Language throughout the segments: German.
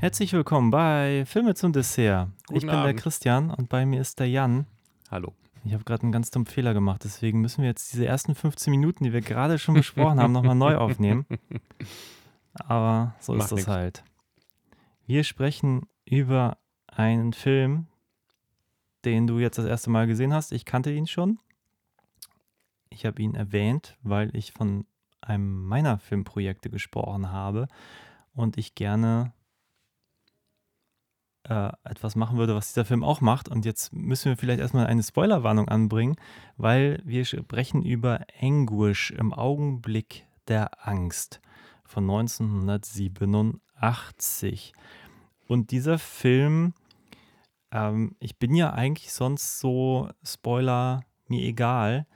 Herzlich willkommen bei Filme zum Dessert. Guten ich bin der Abend. Christian und bei mir ist der Jan. Hallo. Ich habe gerade einen ganz dummen Fehler gemacht, deswegen müssen wir jetzt diese ersten 15 Minuten, die wir gerade schon besprochen haben, nochmal neu aufnehmen. Aber so Macht ist das nix. halt. Wir sprechen über einen Film, den du jetzt das erste Mal gesehen hast. Ich kannte ihn schon. Ich habe ihn erwähnt, weil ich von einem meiner Filmprojekte gesprochen habe und ich gerne äh, etwas machen würde, was dieser Film auch macht. Und jetzt müssen wir vielleicht erstmal eine Spoilerwarnung anbringen, weil wir sprechen über Anguish im Augenblick der Angst von 1987. Und dieser Film, ähm, ich bin ja eigentlich sonst so Spoiler mir egal.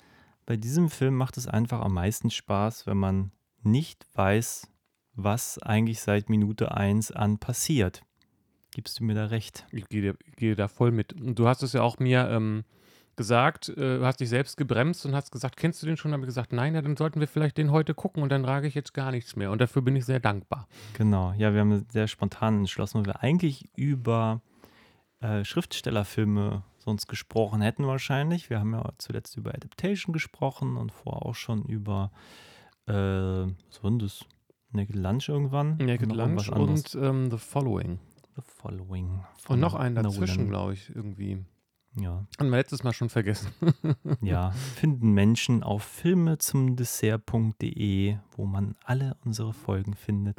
Bei diesem Film macht es einfach am meisten Spaß, wenn man nicht weiß, was eigentlich seit Minute 1 an passiert. Gibst du mir da recht? Ich gehe, gehe da voll mit. Und du hast es ja auch mir ähm, gesagt, äh, du hast dich selbst gebremst und hast gesagt, kennst du den schon? Habe ich gesagt, nein, ja, dann sollten wir vielleicht den heute gucken und dann trage ich jetzt gar nichts mehr. Und dafür bin ich sehr dankbar. Genau, ja, wir haben sehr spontan entschlossen, weil wir eigentlich über äh, Schriftstellerfilme sonst gesprochen hätten wahrscheinlich. Wir haben ja zuletzt über Adaptation gesprochen und vorher auch schon über, äh, was war denn das? Naked Lunch irgendwann? Naked Lunch und ähm, The Following. The Following. Und noch einen dazwischen, glaube ich, irgendwie. Ja, Haben wir letztes Mal schon vergessen. ja, finden Menschen auf filme zum Dessert.de, wo man alle unsere Folgen findet.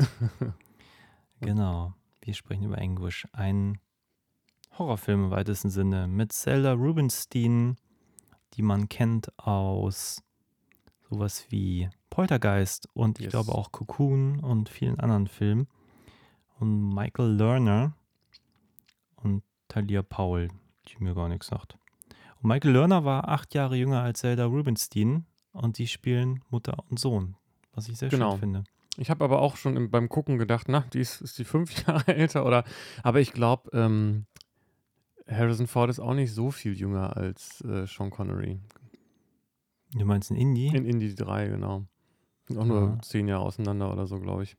genau, wir sprechen über Anguish, ein Horrorfilm im weitesten Sinne mit Zelda Rubinstein, die man kennt aus sowas wie Poltergeist und ich Yes. glaube auch Cocoon und vielen anderen Filmen. Und Michael Lerner und Talia Powell, die mir gar nichts sagt. Und Michael Lerner war acht Jahre jünger als Zelda Rubinstein und die spielen Mutter und Sohn, was ich sehr Genau. schön finde. Ich habe aber auch schon im, beim Gucken gedacht, na, die ist, ist die fünf Jahre älter oder. Aber ich glaube, ähm, Harrison Ford ist auch nicht so viel jünger als äh, Sean Connery. Du meinst ein Indie? In Indie 3, genau. Sind auch nur Ja. zehn Jahre auseinander oder so, glaube ich.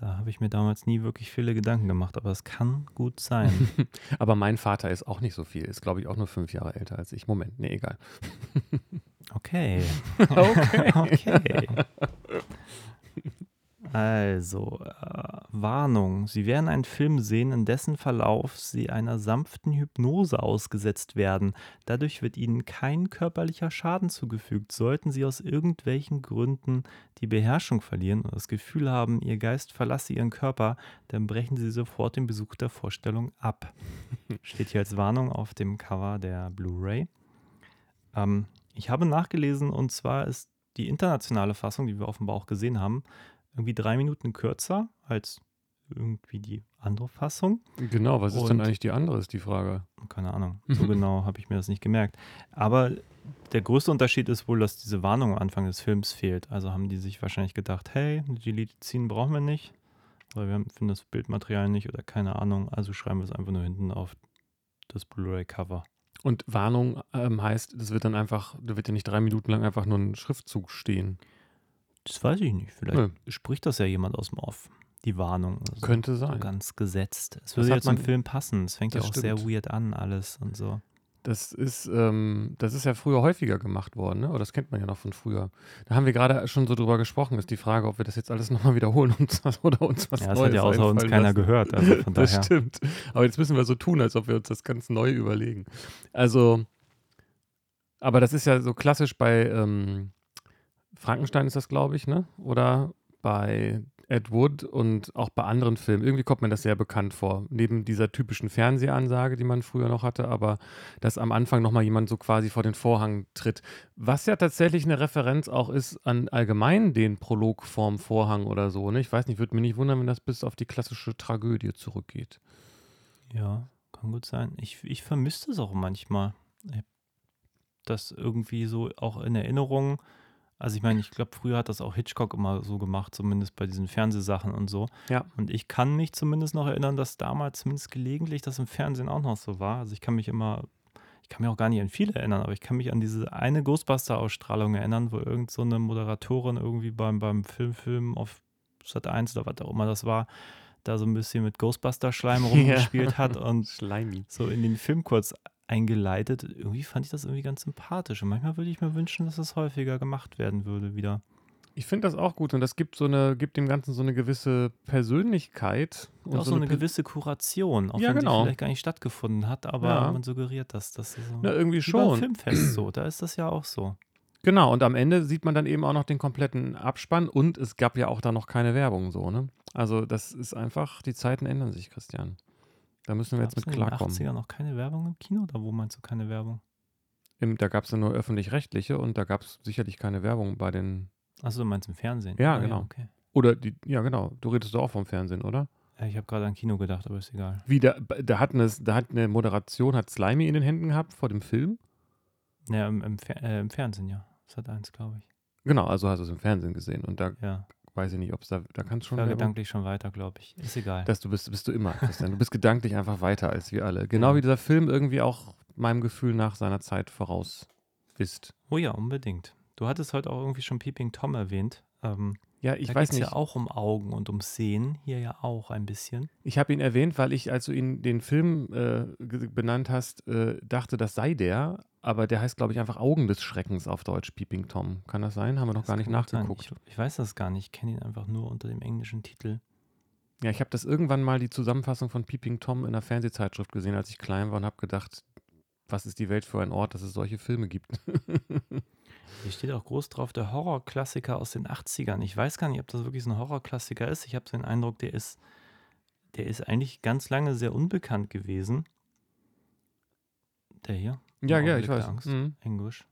Da habe ich mir damals nie wirklich viele Gedanken gemacht, aber es kann gut sein. Aber mein Vater ist auch nicht so viel, ist, glaube ich, auch nur fünf Jahre älter als ich. Moment, nee, egal. Okay. Okay. okay. Also, äh, Warnung. Sie werden einen Film sehen, in dessen Verlauf Sie einer sanften Hypnose ausgesetzt werden. Dadurch wird Ihnen kein körperlicher Schaden zugefügt. Sollten Sie aus irgendwelchen Gründen die Beherrschung verlieren und das Gefühl haben, Ihr Geist verlasse Ihren Körper, dann brechen Sie sofort den Besuch der Vorstellung ab. Steht hier als Warnung auf dem Cover der Blu-ray. Ähm, ich habe nachgelesen und zwar ist die internationale Fassung, die wir offenbar auch gesehen haben, irgendwie drei Minuten kürzer als irgendwie die andere Fassung. Genau, was ist denn Und- eigentlich die andere, ist die Frage. Keine Ahnung, so genau habe ich mir das nicht gemerkt. Aber der größte Unterschied ist wohl, dass diese Warnung am Anfang des Films fehlt. Also haben die sich wahrscheinlich gedacht, hey, die Scene brauchen wir nicht, weil wir finden das Bildmaterial nicht oder keine Ahnung. Also schreiben wir es einfach nur hinten auf das Blu-ray-Cover. Und Warnung ähm, heißt, das wird dann einfach, da wird ja nicht drei Minuten lang einfach nur ein Schriftzug stehen. Das weiß ich nicht. Vielleicht Nö. spricht das ja jemand aus dem Off. Die Warnung. Also Könnte So sein. ganz gesetzt. Es würde jetzt zum Film passen. Es fängt ja auch sehr stimmt. weird an, alles und so. Das ist, ähm, das ist ja früher häufiger gemacht worden, ne? Oder das kennt man ja noch von früher. Da haben wir gerade schon so drüber gesprochen. Ist die Frage, ob wir das jetzt alles nochmal wiederholen und, oder uns was Ja, das Neues hat ja außer uns keiner lassen. gehört. Also von Das daher. stimmt. Aber jetzt müssen wir so tun, als ob wir uns das ganz neu überlegen. Also, aber das ist ja so klassisch bei ähm, Frankenstein ist das, glaube ich, ne? Oder bei Ed Wood und auch bei anderen Filmen. Irgendwie kommt mir das sehr bekannt vor. Neben dieser typischen Fernsehansage, die man früher noch hatte, aber dass am Anfang nochmal jemand so quasi vor den Vorhang tritt. Was ja tatsächlich eine Referenz auch ist an allgemein den Prolog vorm Vorhang oder so. Ne? Ich weiß nicht, würde mich nicht wundern, wenn das bis auf die klassische Tragödie zurückgeht. Ja, kann gut sein. Ich, ich vermisse es auch manchmal. Das irgendwie so auch in Erinnerung Also ich meine, ich glaube, früher hat das auch Hitchcock immer so gemacht, zumindest bei diesen Fernsehsachen und so. Ja. Und ich kann mich zumindest noch erinnern, dass damals zumindest gelegentlich das im Fernsehen auch noch so war. Also ich kann mich immer, ich kann mich auch gar nicht an viele erinnern, aber ich kann mich an diese eine Ghostbuster-Ausstrahlung erinnern, wo irgend so eine Moderatorin irgendwie beim, beim Filmfilm auf Sat 1 oder was auch immer das war, da so ein bisschen mit Ghostbuster-Schleim rumgespielt hat und Slimy. so in den Film kurz eingeleitet. Irgendwie fand ich das irgendwie ganz sympathisch. Und manchmal würde ich mir wünschen, dass das häufiger gemacht werden würde wieder. Ich finde das auch gut und das gibt so eine, gibt dem Ganzen so eine gewisse Persönlichkeit. Und auch so eine Per- gewisse Kuration, auch Ja, wenn genau. die vielleicht gar nicht stattgefunden hat, aber Ja. man suggeriert das. das ist so. Na, irgendwie Wie beim schon. Filmfest so, da ist das ja auch so. Genau, und am Ende sieht man dann eben auch noch den kompletten Abspann und es gab ja auch da noch keine Werbung so, ne? Also das ist einfach, die Zeiten ändern sich, Christian. Da müssen wir jetzt Gab's mit in den klarkommen. 80er noch keine Werbung im Kino? Oder wo meinst du keine Werbung? Im, da gab es ja nur öffentlich-rechtliche und da gab es sicherlich keine Werbung bei den. Achso, du meinst im Fernsehen? Ja, Ah, genau. okay. Oder die, ja genau, du redest doch auch vom Fernsehen, oder? Ja, Ich habe gerade an Kino gedacht, aber ist egal. Wie, da, da, hat eine, da hat eine Moderation, hat Slimy in den Händen gehabt vor dem Film? Ja, im, im, Fer äh, im Fernsehen, ja. Sat 1, glaube ich. Genau, also hast du es im Fernsehen gesehen und da Ja. Weiß ich nicht, ob es da, da kannst Ich schon war Werbung gedanklich schon weiter, glaube ich. Ist egal. Das du bist, bist du immer, Christian. Du bist gedanklich einfach weiter als wir alle. Genau wie dieser Film irgendwie auch meinem Gefühl nach seiner Zeit voraus ist. oh ja, unbedingt. Du hattest heute auch irgendwie schon Peeping Tom erwähnt. Ähm, Ja, ich da weiß nicht. ja auch um Augen und um Sehen. Hier ja auch ein bisschen. Ich habe ihn erwähnt, weil ich, als du ihn den Film äh, benannt hast, äh, dachte, das sei der. Aber der heißt, glaube ich, einfach Augen des Schreckens auf Deutsch, Peeping Tom. Kann das sein? Haben wir noch Das gar nicht nachgeguckt. Ich, ich weiß das gar nicht. Ich kenne ihn einfach nur unter dem englischen Titel. Ja, ich habe das irgendwann mal die Zusammenfassung von Peeping Tom in einer Fernsehzeitschrift gesehen, als ich klein war und habe gedacht, was ist die Welt für ein Ort, dass es solche Filme gibt. Hier steht auch groß drauf, der Horrorklassiker aus den 80ern. Ich weiß gar nicht, ob das wirklich so ein Horrorklassiker ist. Ich habe so den Eindruck, der ist, der ist eigentlich ganz lange sehr unbekannt gewesen. Der hier. Ja, ja, ich weiß. Angst. Mhm. Englisch.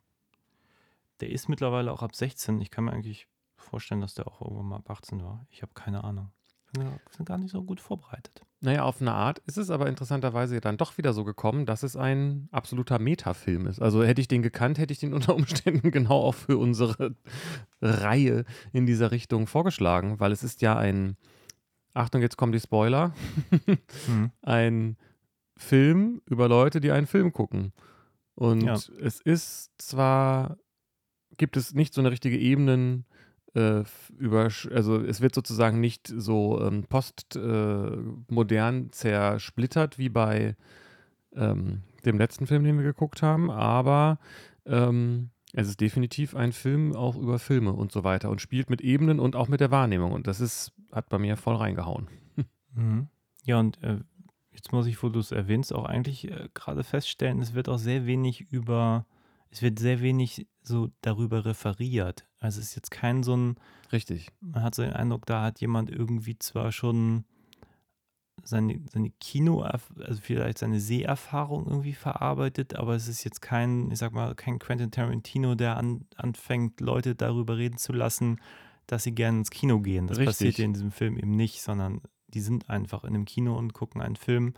Der ist mittlerweile auch ab 16. Ich kann mir eigentlich vorstellen, dass der auch irgendwann mal ab 18 war. Ich habe keine Ahnung. Wir sind gar nicht so gut vorbereitet. Naja, auf eine Art ist es aber interessanterweise dann doch wieder so gekommen, dass es ein absoluter Metafilm ist. Also hätte ich den gekannt, hätte ich den unter Umständen genau auch für unsere Reihe in dieser Richtung vorgeschlagen, weil es ist ja ein, Achtung, jetzt kommen die Spoiler, Mhm. ein Film über Leute, die einen Film gucken. Und Ja. es ist zwar, gibt es nicht so eine richtige Ebenen, äh, über, also es wird sozusagen nicht so ähm, postmodern zersplittert wie bei ähm, dem letzten Film, den wir geguckt haben, aber ähm, es ist definitiv ein Film auch über Filme und so weiter und spielt mit Ebenen und auch mit der Wahrnehmung und das ist, hat bei mir voll reingehauen. Mhm. Ja, und äh, jetzt muss ich, wo du es erwähnst, auch eigentlich äh, gerade feststellen, es wird auch sehr wenig über, es wird sehr wenig so darüber referiert. Also es ist jetzt kein so ein, Richtig. man hat so den Eindruck, da hat jemand irgendwie zwar schon seine, seine Kino, also vielleicht seine Seherfahrung irgendwie verarbeitet, aber es ist jetzt kein, ich sag mal, kein Quentin Tarantino, der an, anfängt, Leute darüber reden zu lassen, dass sie gerne ins Kino gehen. Das Richtig. passiert in diesem Film eben nicht, sondern die sind einfach in einem Kino und gucken einen Film,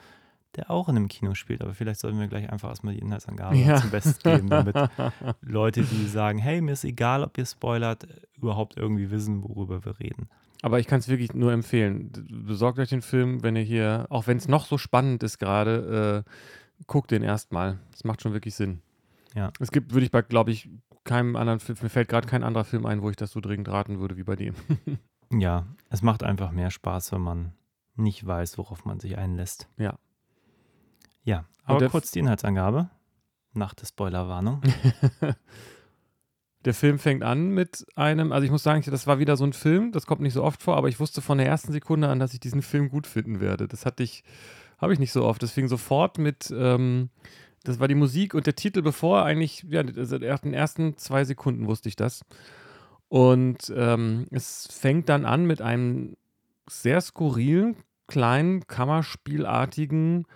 der auch in einem Kino spielt. Aber vielleicht sollten wir gleich einfach erstmal die Inhaltsangabe Ja. zum Besten geben, damit Leute, die sagen, hey, mir ist egal, ob ihr spoilert, überhaupt irgendwie wissen, worüber wir reden. Aber ich kann es wirklich nur empfehlen. Besorgt euch den Film, wenn ihr hier, auch wenn es noch so spannend ist gerade, äh, guckt den erstmal. Das macht schon wirklich Sinn. Ja. Es gibt, würde ich bei, glaube ich, keinem anderen Film, mir fällt gerade kein anderer Film ein, wo ich das so dringend raten würde wie bei dem. Ja, es macht einfach mehr Spaß, wenn man nicht weiß, worauf man sich einlässt. Ja. Ja, aber der kurz die Inhaltsangabe nach der Spoilerwarnung. Der Film fängt an mit einem, also ich muss sagen, das war wieder so ein Film, das kommt nicht so oft vor, aber ich wusste von der ersten Sekunde an, dass ich diesen Film gut finden werde. Das hatte ich, habe ich nicht so oft. Das fing sofort mit, ähm, das war die Musik und der Titel, bevor eigentlich, ja, also in den ersten zwei Sekunden wusste ich das. Und ähm, es fängt dann an mit einem sehr skurrilen, kleinen, Kammerspielartigen,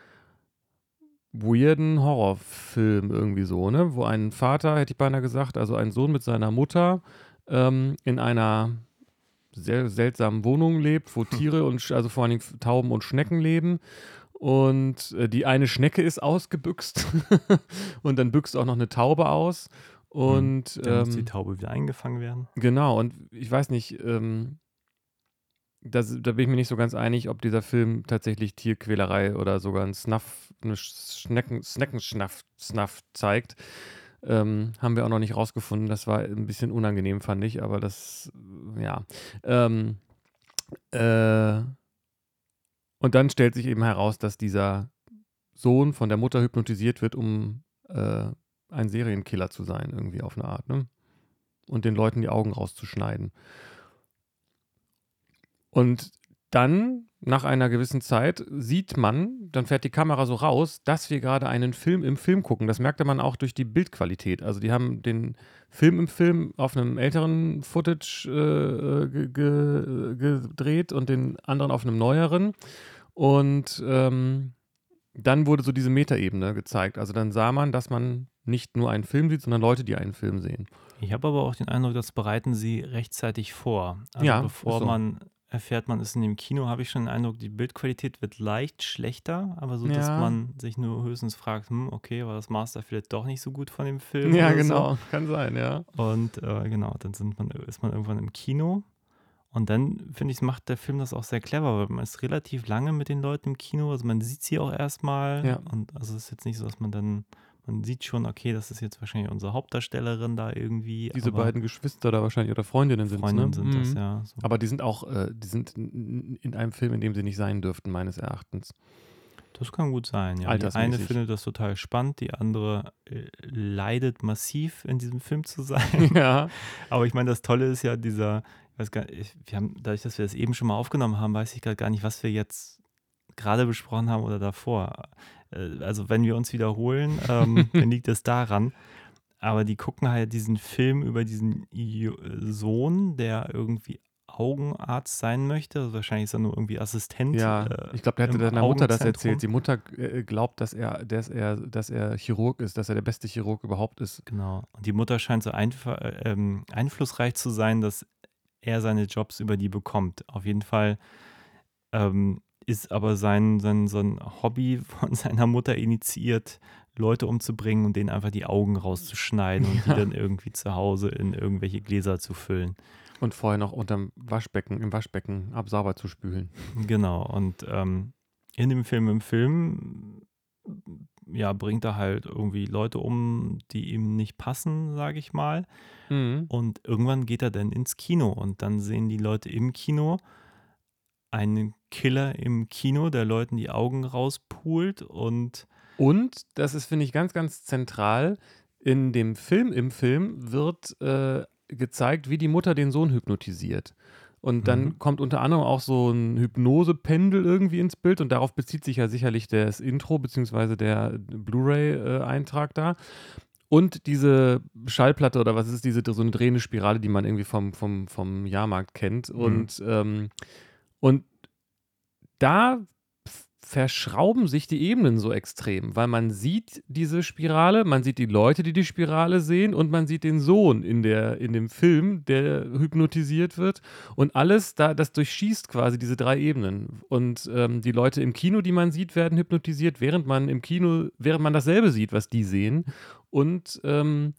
weirden Horrorfilm irgendwie so, ne? Wo ein Vater, hätte ich beinahe gesagt, also ein Sohn mit seiner Mutter ähm, in einer sehr seltsamen Wohnung lebt, wo Tiere und also vor allen Dingen Tauben und Schnecken leben. Und äh, die eine Schnecke ist ausgebüxt und dann büxt auch noch eine Taube aus. Und Dann muss die ähm, Taube wieder eingefangen werden. genau, und ich weiß nicht, ähm, das, da bin ich mir nicht so ganz einig, ob dieser Film tatsächlich Tierquälerei oder sogar ein Snuff, eine Schnecken, Sneckenschnaff Snuff zeigt. Ähm, haben wir auch noch nicht rausgefunden. Das war ein bisschen unangenehm, fand ich, aber das, ja. Ähm, äh, und dann stellt sich eben heraus, dass dieser Sohn von der Mutter hypnotisiert wird, um äh, ein Serienkiller zu sein, irgendwie auf eine Art, ne? Und den Leuten die Augen rauszuschneiden. Und dann, nach einer gewissen Zeit, sieht man, dann fährt die Kamera so raus, dass wir gerade einen Film im Film gucken. Das merkte man auch durch die Bildqualität. Also die haben den Film im Film auf einem älteren Footage äh, ge ge gedreht und den anderen auf einem neueren. Und ähm, dann wurde so diese Metaebene gezeigt. Also dann sah man, dass man nicht nur einen Film sieht, sondern Leute, die einen Film sehen. Ich habe aber auch den Eindruck, das bereiten sie rechtzeitig vor. Also Ja, bevor so. man erfährt, man ist in dem Kino, habe ich schon den Eindruck, die Bildqualität wird leicht schlechter, aber so, dass Ja. man sich nur höchstens fragt, hm, okay, war das Master vielleicht doch nicht so gut von dem Film? Ja, genau. Kann sein, ja. So. Und äh, genau, dann sind man, ist man irgendwann im Kino. Und dann, finde ich, macht der Film das auch sehr clever, weil man ist relativ lange mit den Leuten im Kino. Also man sieht sie auch erstmal. Ja. Und also es ist jetzt nicht so, dass man dann, man sieht schon, okay, das ist jetzt wahrscheinlich unsere Hauptdarstellerin da irgendwie. Diese beiden Geschwister da wahrscheinlich oder Freundinnen sind Freundinnen ne? sind das, Mhm. ja. So. Aber die sind auch, äh, die sind in in einem Film, in dem sie nicht sein dürften, meines Erachtens. Das kann gut sein, ja. Die eine findet das total spannend, die andere äh, leidet massiv in diesem Film zu sein. ja. Aber ich meine, das Tolle ist ja dieser, ich weiß gar nicht, wir haben, dadurch, dass wir das eben schon mal aufgenommen haben, weiß ich gerade gar nicht, was wir jetzt gerade besprochen haben oder davor. Äh, Also wenn wir uns wiederholen, ähm, dann liegt es daran. Aber die gucken halt diesen Film über diesen Sohn, der irgendwie Augenarzt sein möchte. Also wahrscheinlich ist er nur irgendwie Assistent. Ja, äh, ich glaube, der hatte im deiner Mutter das erzählt. Die Mutter äh, glaubt, dass er, dass er, dass er Chirurg ist, dass er der beste Chirurg überhaupt ist. Genau. Und die Mutter scheint so einf äh, ähm, einflussreich zu sein, dass er seine Jobs über die bekommt. Auf jeden Fall ähm, ist aber sein, sein, sein Hobby von seiner Mutter initiiert, Leute umzubringen und denen einfach die Augen rauszuschneiden und die Ja. dann irgendwie zu Hause in irgendwelche Gläser zu füllen. Und vorher noch unterm Waschbecken, im Waschbecken absauber zu spülen. Genau. Und ähm, in dem Film, im Film, ja, bringt er halt irgendwie Leute um, die ihm nicht passen, sage ich mal. Mhm. Und irgendwann geht er dann ins Kino und dann sehen die Leute im Kino einen Killer im Kino, der Leuten die Augen rauspult und Und, das ist, finde ich, ganz, ganz zentral, in dem Film, im Film wird äh, gezeigt, wie die Mutter den Sohn hypnotisiert. Und dann Mhm. kommt unter anderem auch so ein Hypnosependel irgendwie ins Bild und darauf bezieht sich ja sicherlich das Intro beziehungsweise der Blu-ray-Eintrag da. Und diese Schallplatte oder was ist es, diese so eine drehende Spirale, die man irgendwie vom, vom, vom Jahrmarkt kennt. Und, ähm, und da verschrauben sich die Ebenen so extrem, weil man sieht diese Spirale, man sieht die Leute, die die Spirale sehen und man sieht den Sohn in, der, in dem Film, der hypnotisiert wird. Und alles, da, das durchschießt quasi diese drei Ebenen. Und ähm, die Leute im Kino, die man sieht, werden hypnotisiert, während man im Kino, während man dasselbe sieht, was die sehen. Und ähm,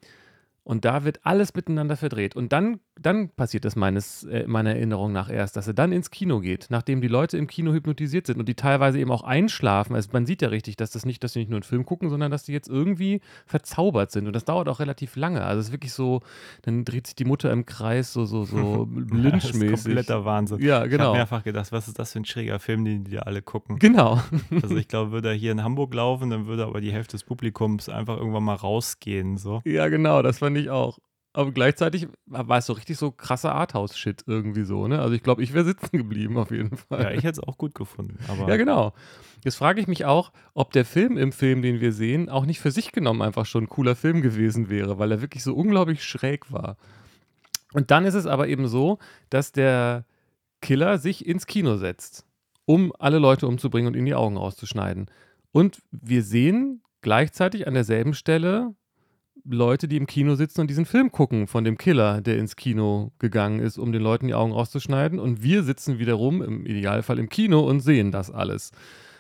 und da wird alles miteinander verdreht. Und dann, dann passiert es meines, äh, meiner Erinnerung nach erst, dass er dann ins Kino geht, nachdem die Leute im Kino hypnotisiert sind und die teilweise eben auch einschlafen. Also man sieht ja richtig, dass das nicht, dass sie nicht nur einen Film gucken, sondern dass die jetzt irgendwie verzaubert sind. Und das dauert auch relativ lange. Also es ist wirklich so, dann dreht sich die Mutter im Kreis, so, so, so das ist lynchmäßig. kompletter Wahnsinn. Ja, Ich habe genau. mehrfach gedacht, was ist das für ein schräger Film, den die da alle gucken. Genau. Also ich glaube, würde er hier in Hamburg laufen, dann würde aber die Hälfte des Publikums einfach irgendwann mal rausgehen. So. Ja, genau, das fand ich auch. Aber gleichzeitig war es so richtig so krasser Arthouse-Shit irgendwie so, ne? Also ich glaube, ich wäre sitzen geblieben auf jeden Fall. Ja, ich hätte es auch gut gefunden. Aber Ja, genau. Jetzt frage ich mich auch, ob der Film im Film, den wir sehen, auch nicht für sich genommen einfach schon ein cooler Film gewesen wäre, weil er wirklich so unglaublich schräg war. Und dann ist es aber eben so, dass der Killer sich ins Kino setzt, um alle Leute umzubringen und ihnen die Augen rauszuschneiden. Und wir sehen gleichzeitig an derselben Stelle Leute, die im Kino sitzen und diesen Film gucken von dem Killer, der ins Kino gegangen ist, um den Leuten die Augen rauszuschneiden. Und wir sitzen wiederum im Idealfall im Kino und sehen das alles.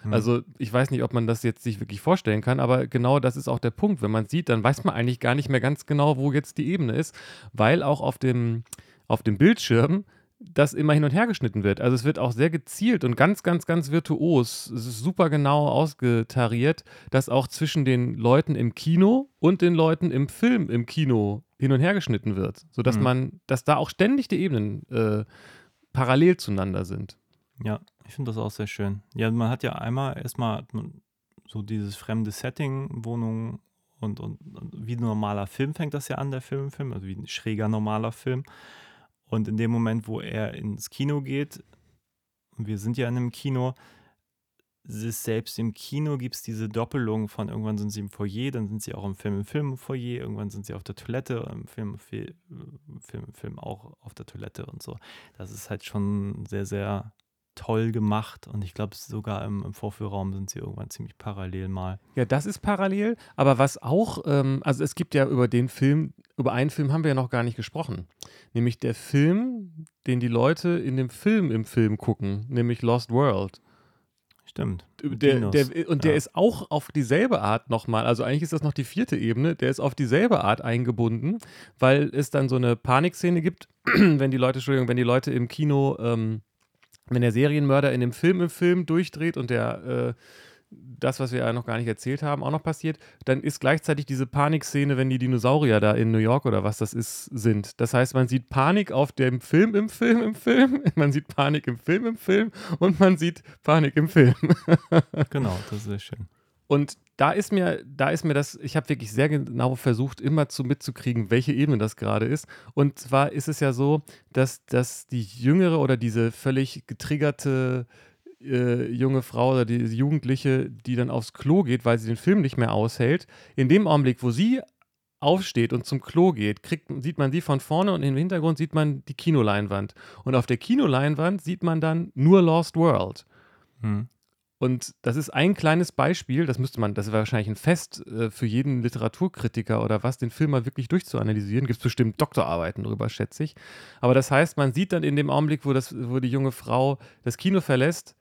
Hm. Also ich weiß nicht, ob man das jetzt sich wirklich vorstellen kann, aber genau das ist auch der Punkt. Wenn man sieht, dann weiß man eigentlich gar nicht mehr ganz genau, wo jetzt die Ebene ist, weil auch auf dem, auf dem Bildschirm das immer hin und her geschnitten wird. Also es wird auch sehr gezielt und ganz, ganz, ganz virtuos. Es ist super genau ausgetariert, dass auch zwischen den Leuten im Kino und den Leuten im Film im Kino hin und her geschnitten wird, sodass Mhm. man, dass da auch ständig die Ebenen äh, parallel zueinander sind. Ja, ich finde das auch sehr schön. Ja, man hat ja einmal erstmal so dieses fremde Setting, Wohnung und, und, und wie ein normaler Film fängt das ja an, der Film im Film, also wie ein schräger normaler Film. Und in dem Moment, wo er ins Kino geht, und wir sind ja in einem Kino, selbst im Kino gibt es diese Doppelung von irgendwann sind sie im Foyer, dann sind sie auch im Film im Film im Foyer, irgendwann sind sie auf der Toilette, im Film, Film, Film, Film auch auf der Toilette und so. Das ist halt schon sehr, sehr toll gemacht und ich glaube sogar im, im Vorführraum sind sie irgendwann ziemlich parallel mal. Ja, das ist parallel, aber was auch, ähm, also es gibt ja über den Film, über einen Film haben wir ja noch gar nicht gesprochen. Nämlich der Film, den die Leute in dem Film im Film gucken, nämlich Lost World. Stimmt. Der, der, und der Ja. ist auch auf dieselbe Art nochmal, also eigentlich ist das noch die vierte Ebene, der ist auf dieselbe Art eingebunden, weil es dann so eine Panikszene gibt, wenn die Leute, Entschuldigung, wenn die Leute im Kino, ähm, wenn der Serienmörder in dem Film im Film durchdreht und der äh, das, was wir ja noch gar nicht erzählt haben, auch noch passiert, dann ist gleichzeitig diese Panikszene, wenn die Dinosaurier da in New York oder was das ist, sind. Das heißt, man sieht Panik auf dem Film im Film im Film, man sieht Panik im Film im Film und man sieht Panik im Film. Genau, das ist sehr schön. Und da ist mir, da ist mir das, ich habe wirklich sehr genau versucht, immer zu mitzukriegen, welche Ebene das gerade ist. Und zwar ist es ja so, dass, dass die jüngere oder diese völlig getriggerte äh, junge Frau oder die Jugendliche, die dann aufs Klo geht, weil sie den Film nicht mehr aushält, in dem Augenblick, wo sie aufsteht und zum Klo geht, kriegt, sieht man sie von vorne und im Hintergrund sieht man die Kinoleinwand. Und auf der Kinoleinwand sieht man dann nur Lost World. Hm. Und das ist ein kleines Beispiel, das müsste man, das wäre wahrscheinlich ein Fest äh, für jeden Literaturkritiker oder was, den Film mal wirklich durchzuanalysieren. Gibt es bestimmt Doktorarbeiten drüber, schätze ich. Aber das heißt, man sieht dann in dem Augenblick, wo, das, wo die junge Frau das Kino verlässt,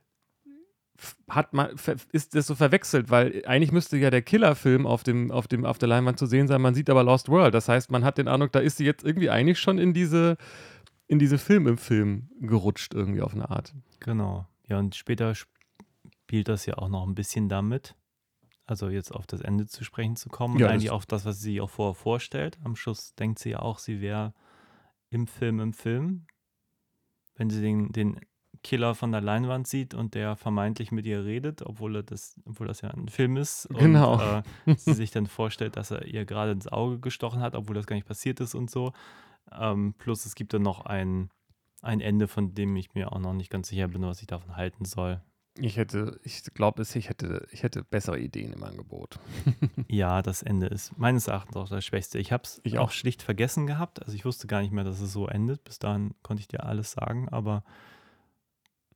hat man, ist das so verwechselt, weil eigentlich müsste ja der Killerfilm auf, dem, auf, dem, auf der Leinwand zu sehen sein, man sieht aber Lost World. Das heißt, man hat den Eindruck, da ist sie jetzt irgendwie eigentlich schon in diese, in diese Film im Film gerutscht, irgendwie auf eine Art. Genau. Ja, und später spielt das ja auch noch ein bisschen damit. Also jetzt auf das Ende zu sprechen zu kommen Ja, und eigentlich auf das, was sie auch vorher vorstellt. Am Schluss denkt sie ja auch, sie wäre im Film im Film. Wenn sie den, den Killer von der Leinwand sieht und der vermeintlich mit ihr redet, obwohl, er das, obwohl das ja ein Film ist. Genau. Und äh, sie sich dann vorstellt, dass er ihr gerade ins Auge gestochen hat, obwohl das gar nicht passiert ist und so. Ähm, plus es gibt dann noch ein, ein Ende, von dem ich mir auch noch nicht ganz sicher bin, was ich davon halten soll. Ich hätte, ich glaube, ich hätte, ich hätte bessere Ideen im Angebot. Ja, das Ende ist meines Erachtens auch das Schwächste. Ich habe es auch. schlicht vergessen gehabt. Also ich wusste gar nicht mehr, dass es so endet. Bis dahin konnte ich dir alles sagen, aber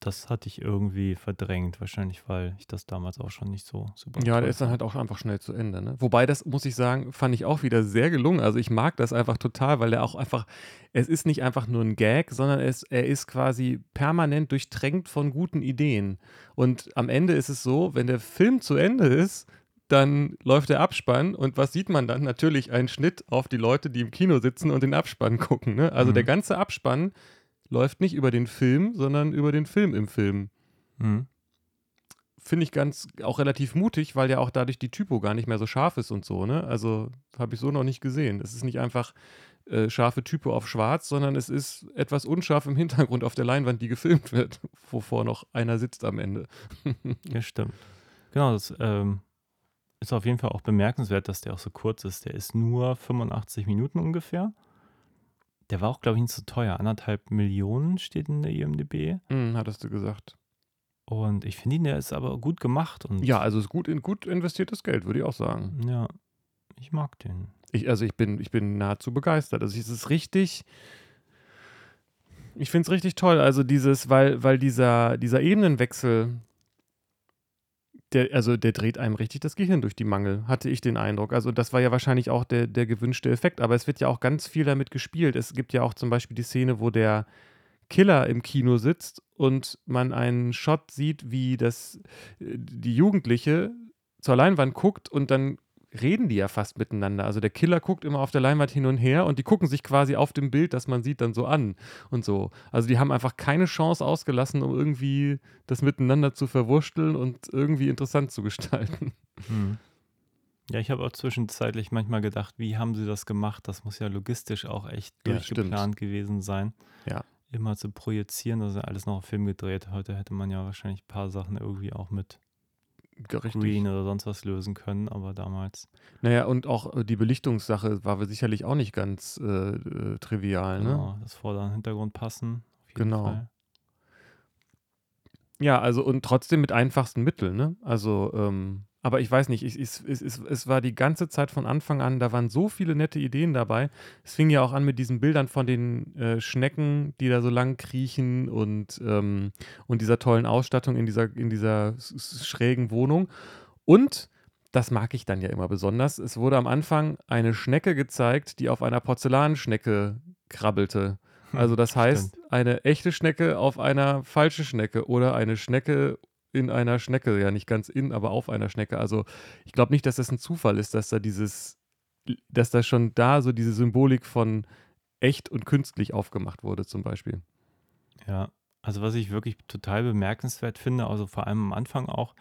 das hatte ich irgendwie verdrängt. Wahrscheinlich, weil ich das damals auch schon nicht so super Ja, der ist dann halt auch einfach schnell zu Ende. Ne? Wobei, das muss ich sagen, fand ich auch wieder sehr gelungen. Also ich mag das einfach total, weil er auch einfach, es ist nicht einfach nur ein Gag, sondern es, er ist quasi permanent durchtränkt von guten Ideen. Und am Ende ist es so, wenn der Film zu Ende ist, dann läuft der Abspann und was sieht man dann? Natürlich ein Schnitt auf die Leute, die im Kino sitzen und den Abspann gucken. Ne? Also Mhm. der ganze Abspann läuft nicht über den Film, sondern über den Film im Film Mhm. finde ich ganz auch relativ mutig, weil ja auch dadurch die Typo gar nicht mehr so scharf ist und so, ne? Also habe ich so noch nicht gesehen. Es ist nicht einfach äh, scharfe Typo auf schwarz, sondern es ist etwas unscharf im Hintergrund auf der Leinwand, die gefilmt wird, wovor noch einer sitzt am Ende. Ja, stimmt. Genau, das ähm, ist auf jeden Fall auch bemerkenswert, dass der auch so kurz ist. Der ist nur 85 Minuten ungefähr. Der war auch, glaube ich, nicht so teuer. Anderthalb Millionen steht in der IMDb. Hm, hattest du gesagt. Und ich finde ihn, der ist aber gut gemacht. Und Ja, also ist gut, in, gut investiertes Geld, würde ich auch sagen. Ja, ich mag den. Ich, also ich bin, ich bin nahezu begeistert. Also es ist richtig. Ich finde es richtig toll. Also dieses, weil, weil dieser, dieser Ebenenwechsel, der, also der dreht einem richtig das Gehirn durch die Mangel, hatte ich den Eindruck. Also das war ja wahrscheinlich auch der, der gewünschte Effekt, aber es wird ja auch ganz viel damit gespielt. Es gibt ja auch zum Beispiel die Szene, wo der Killer im Kino sitzt und man einen Shot sieht, wie das, äh, die Jugendliche zur Leinwand guckt und dann reden die ja fast miteinander. Also der Killer guckt immer auf der Leinwand hin und her und die gucken sich quasi auf dem Bild, das man sieht, dann so an und so. Also die haben einfach keine Chance ausgelassen, um irgendwie das miteinander zu verwursteln und irgendwie interessant zu gestalten. Hm. Ja, ich habe auch zwischenzeitlich manchmal gedacht, wie haben sie das gemacht? Das muss ja logistisch auch echt Ja, durchgeplant gewesen sein. Ja. Immer zu projizieren, das ist ja alles noch auf Film gedreht. Heute hätte man ja wahrscheinlich ein paar Sachen irgendwie auch mit Richtig. Green oder sonst was lösen können, aber damals. Naja, und auch äh, die Belichtungssache war sicherlich auch nicht ganz äh, äh, trivial, ne? Genau, das Vorder- und Hintergrund passen. Auf jeden Genau. Fall. Ja, also und trotzdem mit einfachsten Mitteln, ne? Also, ähm, aber ich weiß nicht, ich, ich, es, es, es war die ganze Zeit von Anfang an, da waren so viele nette Ideen dabei. Es fing ja auch an mit diesen Bildern von den äh, Schnecken, die da so lang kriechen und, ähm, und dieser tollen Ausstattung in dieser, in dieser schrägen Wohnung. Und das mag ich dann ja immer besonders. Es wurde am Anfang eine Schnecke gezeigt, die auf einer Porzellanschnecke krabbelte. Also das heißt, eine echte Schnecke auf einer falschen Schnecke oder eine Schnecke in einer Schnecke, ja nicht ganz in, aber auf einer Schnecke. Also ich glaube nicht, dass das ein Zufall ist, dass da dieses, dass da schon da so diese Symbolik von echt und künstlich aufgemacht wurde zum Beispiel. Ja, also was ich wirklich total bemerkenswert finde, also vor allem am Anfang auch,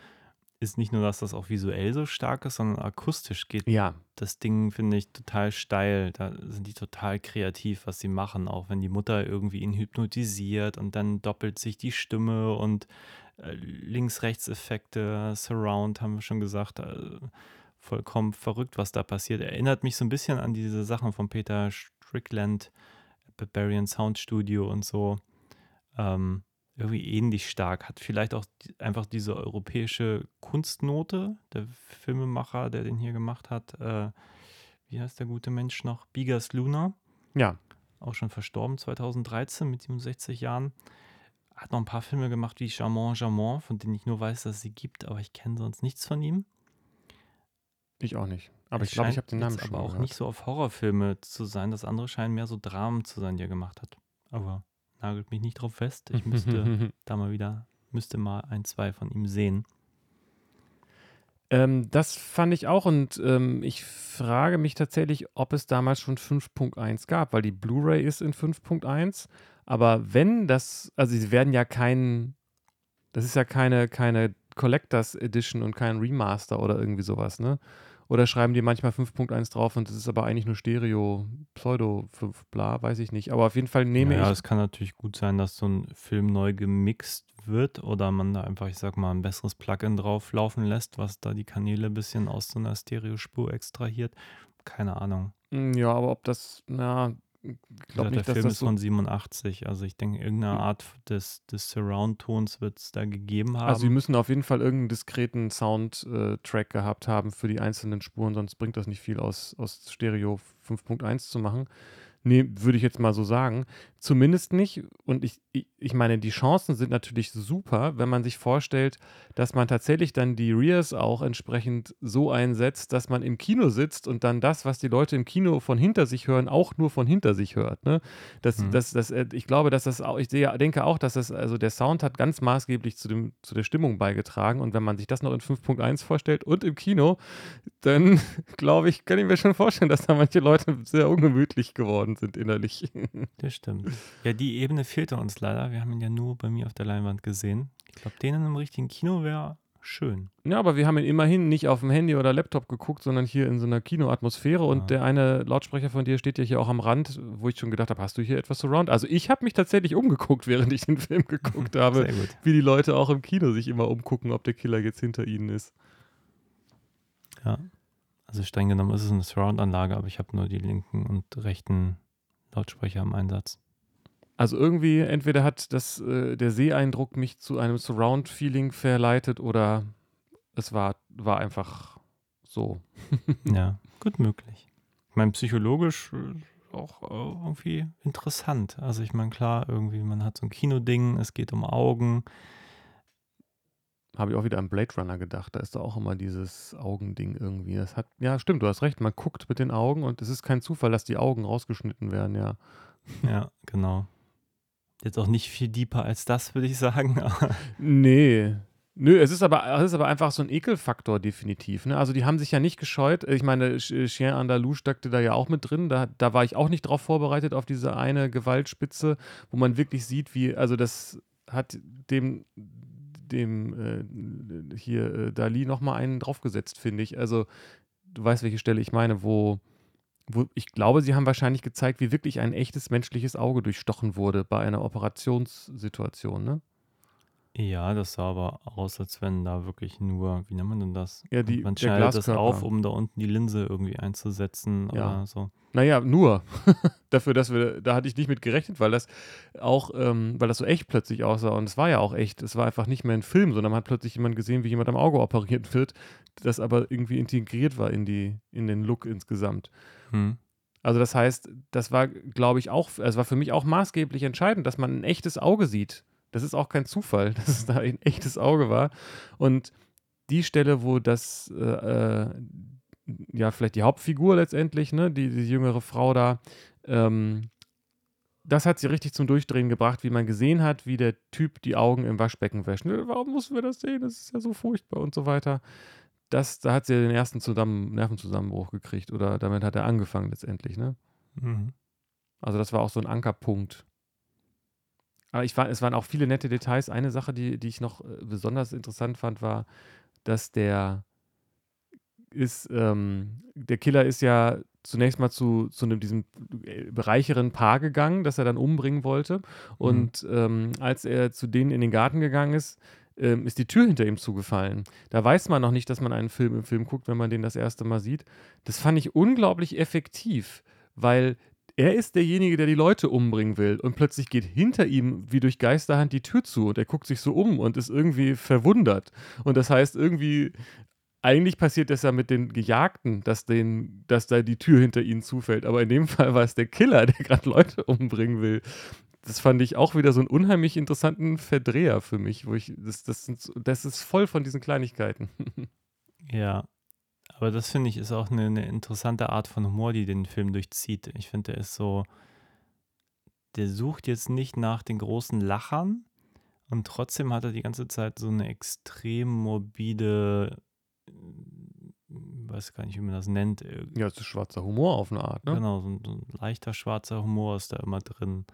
ist nicht nur, dass das auch visuell so stark ist, sondern akustisch geht Ja, das Ding, finde ich, total steil. Da sind die total kreativ, was sie machen, auch wenn die Mutter irgendwie ihn hypnotisiert und dann doppelt sich die Stimme und Links-Rechts-Effekte, Surround, haben wir schon gesagt. Äh, vollkommen verrückt, was da passiert. Erinnert mich so ein bisschen an diese Sachen von Peter Strickland, Barbarian Sound Studio und so. Ähm, irgendwie ähnlich stark. Hat vielleicht auch einfach diese europäische Kunstnote, der Filmemacher, der den hier gemacht hat. Äh, wie heißt der gute Mensch noch? Bigas Luna, ja, auch schon verstorben 2013 mit 67 Jahren. Hat noch ein paar Filme gemacht wie Charmant Charmant, von denen ich nur weiß, dass es sie gibt, aber ich kenne sonst nichts von ihm. ich auch nicht. Aber Es ich glaube, ich scheint habe den Namen jetzt schon aber auch gehört. nicht so auf Horrorfilme zu sein. Das andere scheinen mehr so Dramen zu sein, die er gemacht hat. Aber nagelt mich nicht drauf fest. Ich müsste da mal wieder, müsste mal ein, zwei von ihm sehen. Ähm, das fand ich auch und ähm, ich frage mich tatsächlich, ob es damals schon 5.1 gab, weil die Blu-ray ist in 5.1. Aber wenn das, also sie werden ja kein, das ist ja keine, keine Collectors Edition und kein Remaster oder irgendwie sowas, ne? Oder schreiben die manchmal 5.1 drauf und das ist aber eigentlich nur Stereo, Pseudo 5, bla, weiß ich nicht. Aber auf jeden Fall nehme ja, ich. es kann natürlich gut sein, dass so ein Film neu gemixt wird oder man da einfach, ich sag mal, ein besseres Plugin drauf laufen lässt, was da die Kanäle ein bisschen aus so einer Stereospur extrahiert. Keine Ahnung. Mm, Ja, aber ob das, na, glaube nicht, der Film ist so von 87. Also ich denke, irgendeine. Art des, des Surround-Tons wird es da gegeben haben. Also sie müssen auf jeden Fall irgendeinen diskreten Soundtrack gehabt haben für die einzelnen Spuren, sonst bringt das nicht viel aus, aus Stereo 5.1 zu machen. Nee, würde ich jetzt mal so sagen. Zumindest nicht. Und ich, ich, meine, die Chancen sind natürlich super, wenn man sich vorstellt, dass man tatsächlich dann die Rears auch entsprechend so einsetzt, dass man im Kino sitzt und dann das, was die Leute im Kino von hinter sich hören, auch nur von hinter sich hört. Ne? Das, Mhm. das, das, äh, ich glaube, dass das auch, ich denke auch, dass das, also der Sound hat ganz maßgeblich zu, dem, zu der Stimmung beigetragen. Und wenn man sich das noch in 5.1 vorstellt und im Kino, dann glaube ich, kann ich mir schon vorstellen, dass da manche Leute sehr ungemütlich geworden sind innerlich. Das stimmt. Ja, die Ebene fehlte uns leider. Wir haben ihn ja nur bei mir auf der Leinwand gesehen. Ich glaube, den in einem richtigen Kino wäre schön. Ja, aber wir haben ihn immerhin nicht auf dem Handy oder Laptop geguckt, sondern hier in so einer Kinoatmosphäre. Und Ja. der eine Lautsprecher von dir steht ja hier auch am Rand, wo ich schon gedacht habe, hast du hier etwas Surround? Also ich habe mich tatsächlich umgeguckt, während ich den Film geguckt habe, wie die Leute auch im Kino sich immer umgucken, ob der Killer jetzt hinter ihnen ist. Ja. Also streng genommen ist es eine Surround-Anlage, aber ich habe nur die linken und rechten Lautsprecher im Einsatz. Also irgendwie, entweder hat das, äh, der Seeeindruck mich zu einem Surround-Feeling verleitet oder es war, war einfach so. Ja, gut möglich. Ich meine, psychologisch äh, auch äh, irgendwie interessant. Also ich meine, klar, irgendwie, man hat so ein Kinoding, es geht um Augen. Habe ich auch wieder an Blade Runner gedacht. Da ist da auch immer dieses Augending irgendwie. Das hat, ja, stimmt, du hast recht. Man guckt mit den Augen und es ist kein Zufall, dass die Augen rausgeschnitten werden, ja. Ja, genau. Jetzt auch nicht viel deeper als das, würde ich sagen. Nee. Nö, es ist aber, es ist aber einfach so ein Ekelfaktor definitiv. Ne? Also die haben sich ja nicht gescheut. Ich meine, Ch- Chien Andalou steckte da ja auch mit drin. Da, da war ich auch nicht drauf vorbereitet auf diese eine Gewaltspitze, wo man wirklich sieht, wie, also das hat dem, dem äh, hier äh, Dali nochmal einen draufgesetzt, finde ich. Also du weißt, welche Stelle ich meine, wo, wo ich glaube, sie haben wahrscheinlich gezeigt, wie wirklich ein echtes menschliches Auge durchstochen wurde bei einer Operationssituation, ne? Ja, das sah aber aus, als wenn da wirklich nur, wie nennt man denn das? Ja, die- man der schneidet das Glaskörper. auf, um da unten die Linse irgendwie einzusetzen Ja. oder so. Naja, nur. Dafür, dass wir, da hatte ich nicht mit gerechnet, weil das auch, ähm, weil das so echt plötzlich aussah. Und es war ja auch echt. Es war einfach nicht mehr ein Film, sondern man hat plötzlich jemand gesehen, wie jemand am Auge operiert wird, das aber irgendwie integriert war in die, in den Look insgesamt. Hm. Also das heißt, das war, glaube ich, auch, es war für mich auch maßgeblich entscheidend, dass man ein echtes Auge sieht. Das ist auch kein Zufall, dass es da ein echtes Auge war. Und die Stelle, wo das, äh, äh, ja, vielleicht die Hauptfigur letztendlich, ne, die, die jüngere Frau da, ähm, das hat sie richtig zum Durchdrehen gebracht, wie man gesehen hat, wie der Typ die Augen im Waschbecken wäscht. Ne, Warum mussten wir das sehen? Das ist ja so furchtbar und so weiter. Das, da hat sie den ersten Zusammen Nervenzusammenbruch gekriegt oder damit hat er angefangen letztendlich, ne? Mhm. Also das war auch so ein Ankerpunkt. Aber ich war, es waren auch viele nette Details. Eine Sache, die, die ich noch äh, besonders interessant fand, war, dass der ist, ähm, der Killer ist ja zunächst mal zu, zu einem, diesem äh, reicheren Paar gegangen, das er dann umbringen wollte. Und ähm, als er zu denen in den Garten gegangen ist, ähm, ist die Tür hinter ihm zugefallen. Da weiß man noch nicht, dass man einen Film im Film guckt, wenn man den das erste Mal sieht. Das fand ich unglaublich effektiv, weil er ist derjenige, der die Leute umbringen will und plötzlich geht hinter ihm wie durch Geisterhand die Tür zu und er guckt sich so um und ist irgendwie verwundert. Und das heißt irgendwie, eigentlich passiert das ja mit den Gejagten, dass, den, dass da die Tür hinter ihnen zufällt. Aber in dem Fall war es der Killer, der gerade Leute umbringen will. Das fand ich auch wieder so einen unheimlich interessanten Verdreher für mich, wo ich, das, das, das ist voll von diesen Kleinigkeiten. Ja, aber das finde ich ist auch eine, eine interessante Art von Humor, die den Film durchzieht. Ich finde, der ist so, der sucht jetzt nicht nach den großen Lachern und trotzdem hat er die ganze Zeit so eine extrem morbide, äh, weiß gar nicht, wie man das nennt. Ja, es ist schwarzer Humor auf eine Art, ne? Genau, so ein, so ein leichter schwarzer Humor ist da immer drin.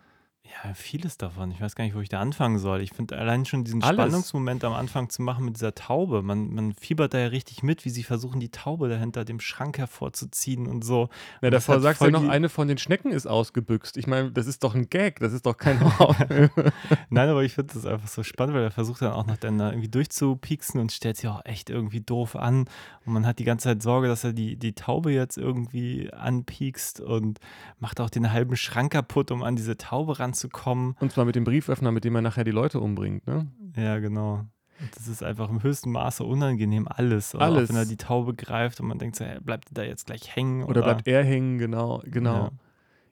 Ja, vieles davon. Ich weiß gar nicht, wo ich da anfangen soll. Ich finde allein schon diesen Alles. Spannungsmoment am Anfang zu machen mit dieser Taube. Man, man fiebert da ja richtig mit, wie sie versuchen, die Taube dahinter dem Schrank hervorzuziehen und so. Na, Und davor sagst du ja noch, eine von den Schnecken ist ausgebüxt. Ich meine, das ist doch ein Gag, das ist doch kein. Nein, aber ich finde das einfach so spannend, weil er versucht dann auch noch dann da irgendwie durchzupieksen und stellt sich auch echt irgendwie doof an. Und man hat die ganze Zeit Sorge, dass er die, die Taube jetzt irgendwie anpiekst und macht auch den halben Schrank kaputt, um an diese Taube ranzukommen. Und zwar mit dem Brieföffner, mit dem er nachher die Leute umbringt, ne? Ja, genau. Das ist einfach im höchsten Maße unangenehm, alles. Also Alles. Auch wenn er die Taube greift und man denkt so, hey, bleibt da jetzt gleich hängen? Oder bleibt er hängen, genau, genau. Ja.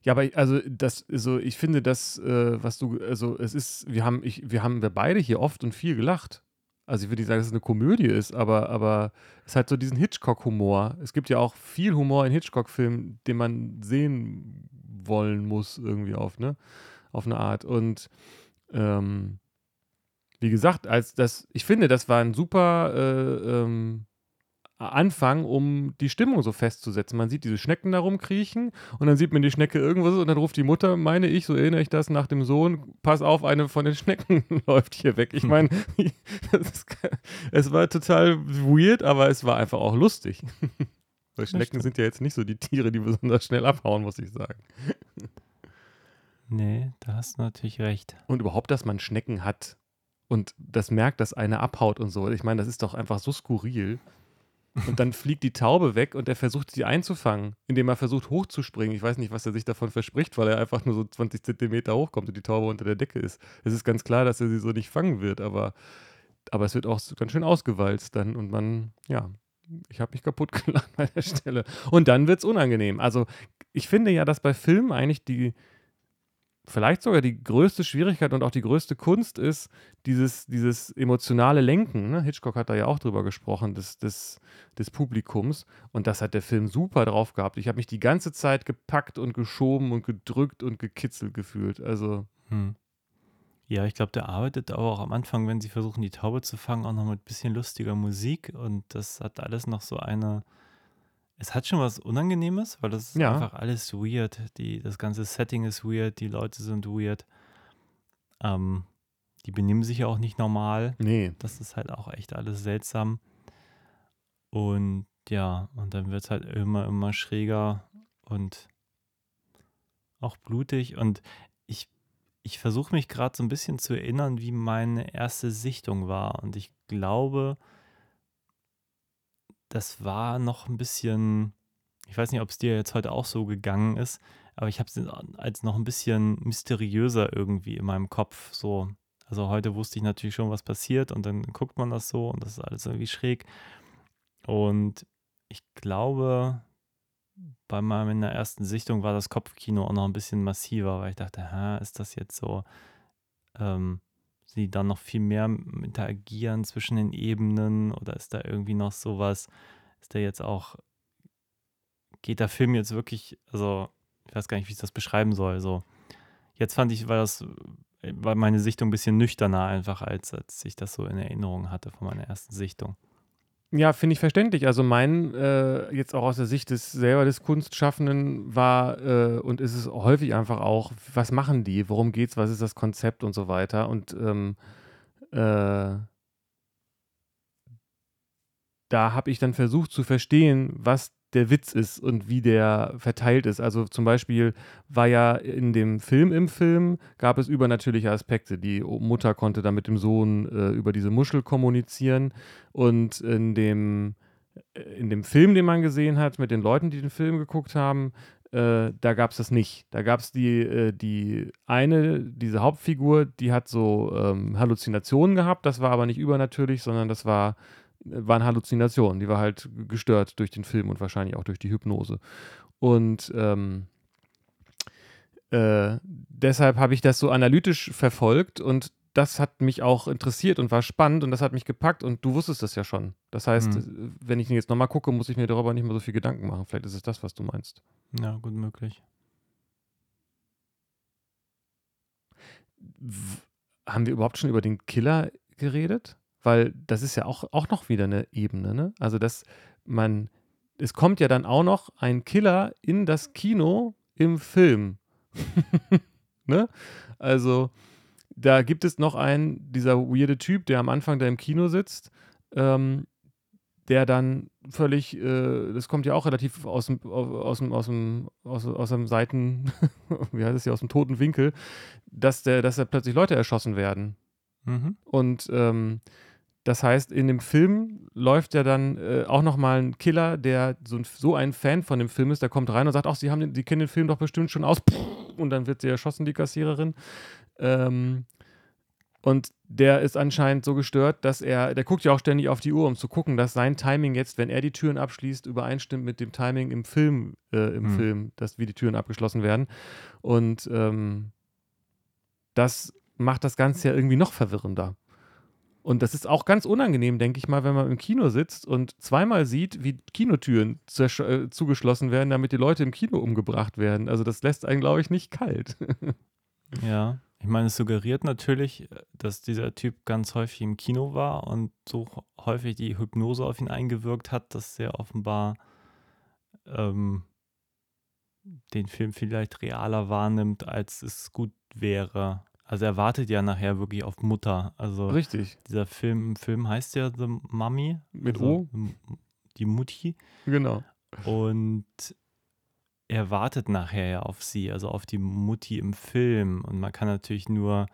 Ja, aber also das, so ich finde das, äh, was du, also es ist, wir haben, ich, wir haben wir beide hier oft und viel gelacht. Also ich würde nicht sagen, dass es eine Komödie ist, aber, aber es hat so diesen Hitchcock-Humor. Es gibt ja auch viel Humor in Hitchcock-Filmen, den man sehen wollen muss, irgendwie auf, ne? Auf eine Art. Und ähm, wie gesagt, als das, ich finde, das war ein super äh, ähm, Anfang, um die Stimmung so festzusetzen. Man sieht diese Schnecken da rumkriechen und dann sieht man die Schnecke irgendwas und dann ruft die Mutter, meine ich, so erinnere ich das nach dem Sohn, pass auf, eine von den Schnecken läuft hier weg. Ich meine, es war total weird, aber es war einfach auch lustig. Weil Schnecken sind ja jetzt nicht so die Tiere, die besonders schnell abhauen, muss ich sagen. Nee, da hast du natürlich recht. Und überhaupt, dass man Schnecken hat und das merkt, dass eine abhaut und so. Ich meine, das ist doch einfach so skurril. Und dann fliegt die Taube weg und er versucht sie einzufangen, indem er versucht hochzuspringen. Ich weiß nicht, was er sich davon verspricht, weil er einfach nur so 20 Zentimeter hochkommt und die Taube unter der Decke ist. Es ist ganz klar, dass er sie so nicht fangen wird, aber, aber es wird auch ganz schön ausgewalzt dann und man, ja, ich habe mich kaputt gelacht bei der Stelle. Und dann wird es unangenehm. Also ich finde ja, dass bei Filmen eigentlich die, vielleicht sogar die größte Schwierigkeit und auch die größte Kunst ist, dieses, dieses emotionale Lenken. Ne? Hitchcock hat da ja auch drüber gesprochen, des, des, des Publikums. Und das hat der Film super drauf gehabt. Ich habe mich die ganze Zeit gepackt und geschoben und gedrückt und gekitzelt gefühlt. Also, Hm. Ja, ich glaube, der arbeitet aber auch am Anfang, wenn sie versuchen, die Taube zu fangen, auch noch mit bisschen lustiger Musik und das hat alles noch so eine es hat schon was Unangenehmes, weil das ist Ja. einfach alles weird. Die das ganze Setting ist weird, die Leute sind weird. Ähm, die benehmen sich ja auch nicht normal. Nee. Das ist halt auch echt alles seltsam. Und ja, und dann wird es halt immer, immer schräger und auch blutig. Und ich, ich versuche mich gerade so ein bisschen zu erinnern, wie meine erste Sichtung war. Und ich glaube, das war noch ein bisschen, ich weiß nicht, ob es dir jetzt heute auch so gegangen ist, aber ich habe es als noch ein bisschen mysteriöser irgendwie in meinem Kopf. So, also heute wusste ich natürlich schon, was passiert und dann guckt man das so und das ist alles irgendwie schräg. Und ich glaube, bei meiner ersten Sichtung war das Kopfkino auch noch ein bisschen massiver, weil ich dachte, hä, ist das jetzt so, ähm, sie dann noch viel mehr interagieren zwischen den Ebenen oder ist da irgendwie noch sowas, ist der jetzt auch, geht der Film jetzt wirklich, also ich weiß gar nicht, wie ich das beschreiben soll, so. Jetzt fand ich, war das, war meine Sichtung ein bisschen nüchterner einfach, als, als ich das so in Erinnerung hatte von meiner ersten Sichtung. Ja, finde ich verständlich. Also mein, äh, jetzt auch aus der Sicht des selber des Kunstschaffenden war äh, und ist es häufig einfach auch, was machen die, worum geht's, was ist das Konzept und so weiter. Und ähm, äh, da habe ich dann versucht zu verstehen, was der Witz ist und wie der verteilt ist. Also zum Beispiel war ja in dem Film im Film gab es übernatürliche Aspekte. Die Mutter konnte dann mit dem Sohn äh, über diese Muschel kommunizieren und in dem äh, in dem Film, den man gesehen hat, mit den Leuten, die den Film geguckt haben, äh, da gab es das nicht. Da gab es die, äh, die eine, diese Hauptfigur, die hat so ähm, Halluzinationen gehabt. Das war aber nicht übernatürlich, sondern das war, waren Halluzinationen. Die war halt gestört durch den Film und wahrscheinlich auch durch die Hypnose. Und ähm, äh, deshalb habe ich das so analytisch verfolgt und das hat mich auch interessiert und war spannend und das hat mich gepackt und du wusstest das ja schon. Das heißt, Hm. wenn ich ihn jetzt nochmal gucke, muss ich mir darüber nicht mehr so viel Gedanken machen. Vielleicht ist es das, was du meinst. Ja, gut möglich. W haben wir überhaupt schon über den Killer geredet? Weil das ist ja auch, auch noch wieder eine Ebene, ne? Also, dass man, es kommt ja dann auch noch ein Killer in das Kino im Film. ne? Also, da gibt es noch einen, dieser weirde Typ, der am Anfang da im Kino sitzt, ähm, der dann völlig, äh, das kommt ja auch relativ aus dem, aus dem, aus dem, aus, aus dem Seiten, wie heißt es ja, aus dem toten Winkel, dass der, dass da plötzlich Leute erschossen werden. Mhm. Und ähm, das heißt, in dem Film läuft ja dann äh, auch nochmal ein Killer, der so ein, so ein Fan von dem Film ist, der kommt rein und sagt, ach, Sie, haben den, Sie kennen den Film doch bestimmt schon aus. Und dann wird sie erschossen, die Kassiererin. Ähm, und der ist anscheinend so gestört, dass er, der guckt ja auch ständig auf die Uhr, um zu gucken, dass sein Timing jetzt, wenn er die Türen abschließt, übereinstimmt mit dem Timing im Film, äh, im Hm. Film, dass wie die Türen abgeschlossen werden. Und ähm, das macht das Ganze ja irgendwie noch verwirrender. Und das ist auch ganz unangenehm, denke ich mal, wenn man im Kino sitzt und zweimal sieht, wie Kinotüren äh, zugeschlossen werden, damit die Leute im Kino umgebracht werden. Also das lässt einen, glaube ich, nicht kalt. Ja, ich meine, es suggeriert natürlich, äh, dass dieser Typ ganz häufig im Kino war und so häufig die Hypnose auf ihn eingewirkt hat, dass er offenbar ähm, den Film vielleicht realer wahrnimmt, als es gut wäre. Also er wartet ja nachher wirklich auf Mutter. Also Richtig. dieser Film, Film heißt ja The Mummy. Mit also O? Die Mutti. Genau. Und er wartet nachher ja auf sie, also auf die Mutti im Film. Und man kann natürlich nur,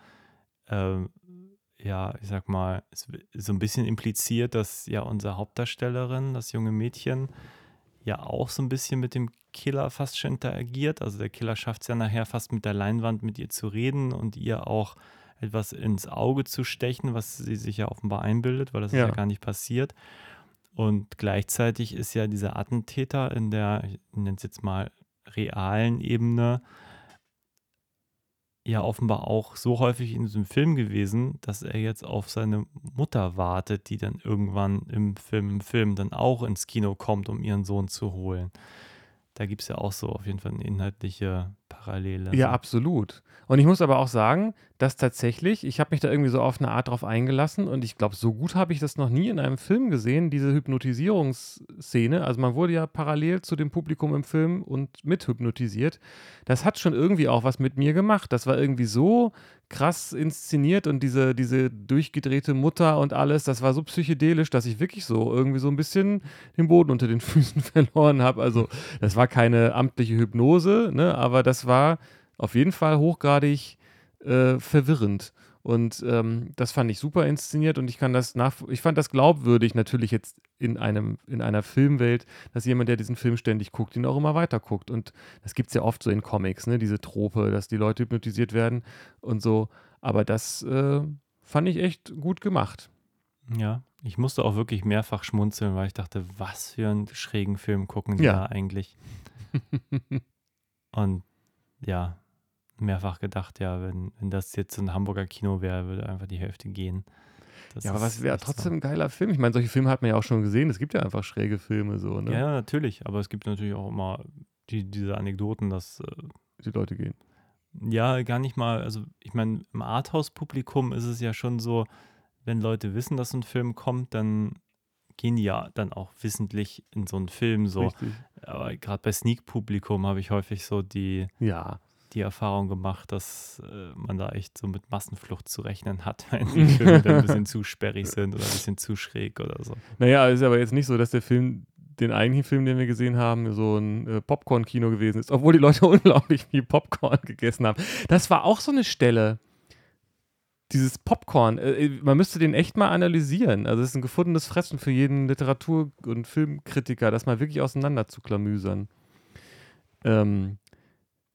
ähm, ja, ich sag mal, so ein bisschen impliziert, dass ja unsere Hauptdarstellerin, das junge Mädchen, ja auch so ein bisschen mit dem Killer fast schon interagiert. Also der Killer schafft es ja nachher fast mit der Leinwand mit ihr zu reden und ihr auch etwas ins Auge zu stechen, was sie sich ja offenbar einbildet, weil das ist Ja. ja gar nicht passiert. Und gleichzeitig ist ja dieser Attentäter in der, ich nenne es jetzt mal, realen Ebene ja offenbar auch so häufig in diesem Film gewesen, dass er jetzt auf seine Mutter wartet, die dann irgendwann im Film, im Film dann auch ins Kino kommt, um ihren Sohn zu holen. Da gibt es ja auch so auf jeden Fall eine inhaltliche Parallele. Ja, so. absolut. Und ich muss aber auch sagen, dass tatsächlich, ich habe mich da irgendwie so auf eine Art drauf eingelassen und ich glaube, so gut habe ich das noch nie in einem Film gesehen, diese Hypnotisierungsszene. Also man wurde ja parallel zu dem Publikum im Film und mit hypnotisiert. Das hat schon irgendwie auch was mit mir gemacht. Das war irgendwie so krass inszeniert und diese, diese durchgedrehte Mutter und alles, das war so psychedelisch, dass ich wirklich so irgendwie so ein bisschen den Boden unter den Füßen verloren habe. Also das war keine amtliche Hypnose, ne, aber das war auf jeden Fall hochgradig äh, verwirrend. Und ähm, das fand ich super inszeniert und ich kann das nach, ich fand das glaubwürdig natürlich jetzt in einem, in einer Filmwelt, dass jemand, der diesen Film ständig guckt, ihn auch immer weiter guckt. Und das gibt es ja oft so in Comics, ne, diese Trope, dass die Leute hypnotisiert werden und so. Aber das äh, fand ich echt gut gemacht. Ja, ich musste auch wirklich mehrfach schmunzeln, weil ich dachte, was für einen schrägen Film gucken die Ja. da eigentlich? Und ja, mehrfach gedacht, ja, wenn, wenn das jetzt ein Hamburger Kino wäre, würde einfach die Hälfte gehen. Das Ja, aber was wäre trotzdem ein geiler Film? Ich meine, solche Filme hat man ja auch schon gesehen. Es gibt ja einfach schräge Filme so, ne? Ja, ja, natürlich, aber es gibt natürlich auch immer die, diese Anekdoten, dass äh, Die Leute gehen. Ja, gar nicht mal. Also, ich meine, im Arthouse-Publikum ist es ja schon so, wenn Leute wissen, dass ein Film kommt, dann gehen die ja dann auch wissentlich in so einen Film so. Richtig. Aber gerade bei Sneak-Publikum habe ich häufig so die, Ja. Die Erfahrung gemacht, dass äh, man da echt so mit Massenflucht zu rechnen hat, wenn die Filme dann ein bisschen zu sperrig sind oder ein bisschen zu schräg oder so. Naja, ist aber jetzt nicht so, dass der Film, den eigentlichen Film, den wir gesehen haben, so ein äh, Popcorn-Kino gewesen ist, obwohl die Leute unglaublich viel Popcorn gegessen haben. Das war auch so eine Stelle. Dieses Popcorn, äh, man müsste den echt mal analysieren. Also, es ist ein gefundenes Fressen für jeden Literatur- und Filmkritiker, das mal wirklich auseinander zu klamüsern. Ähm,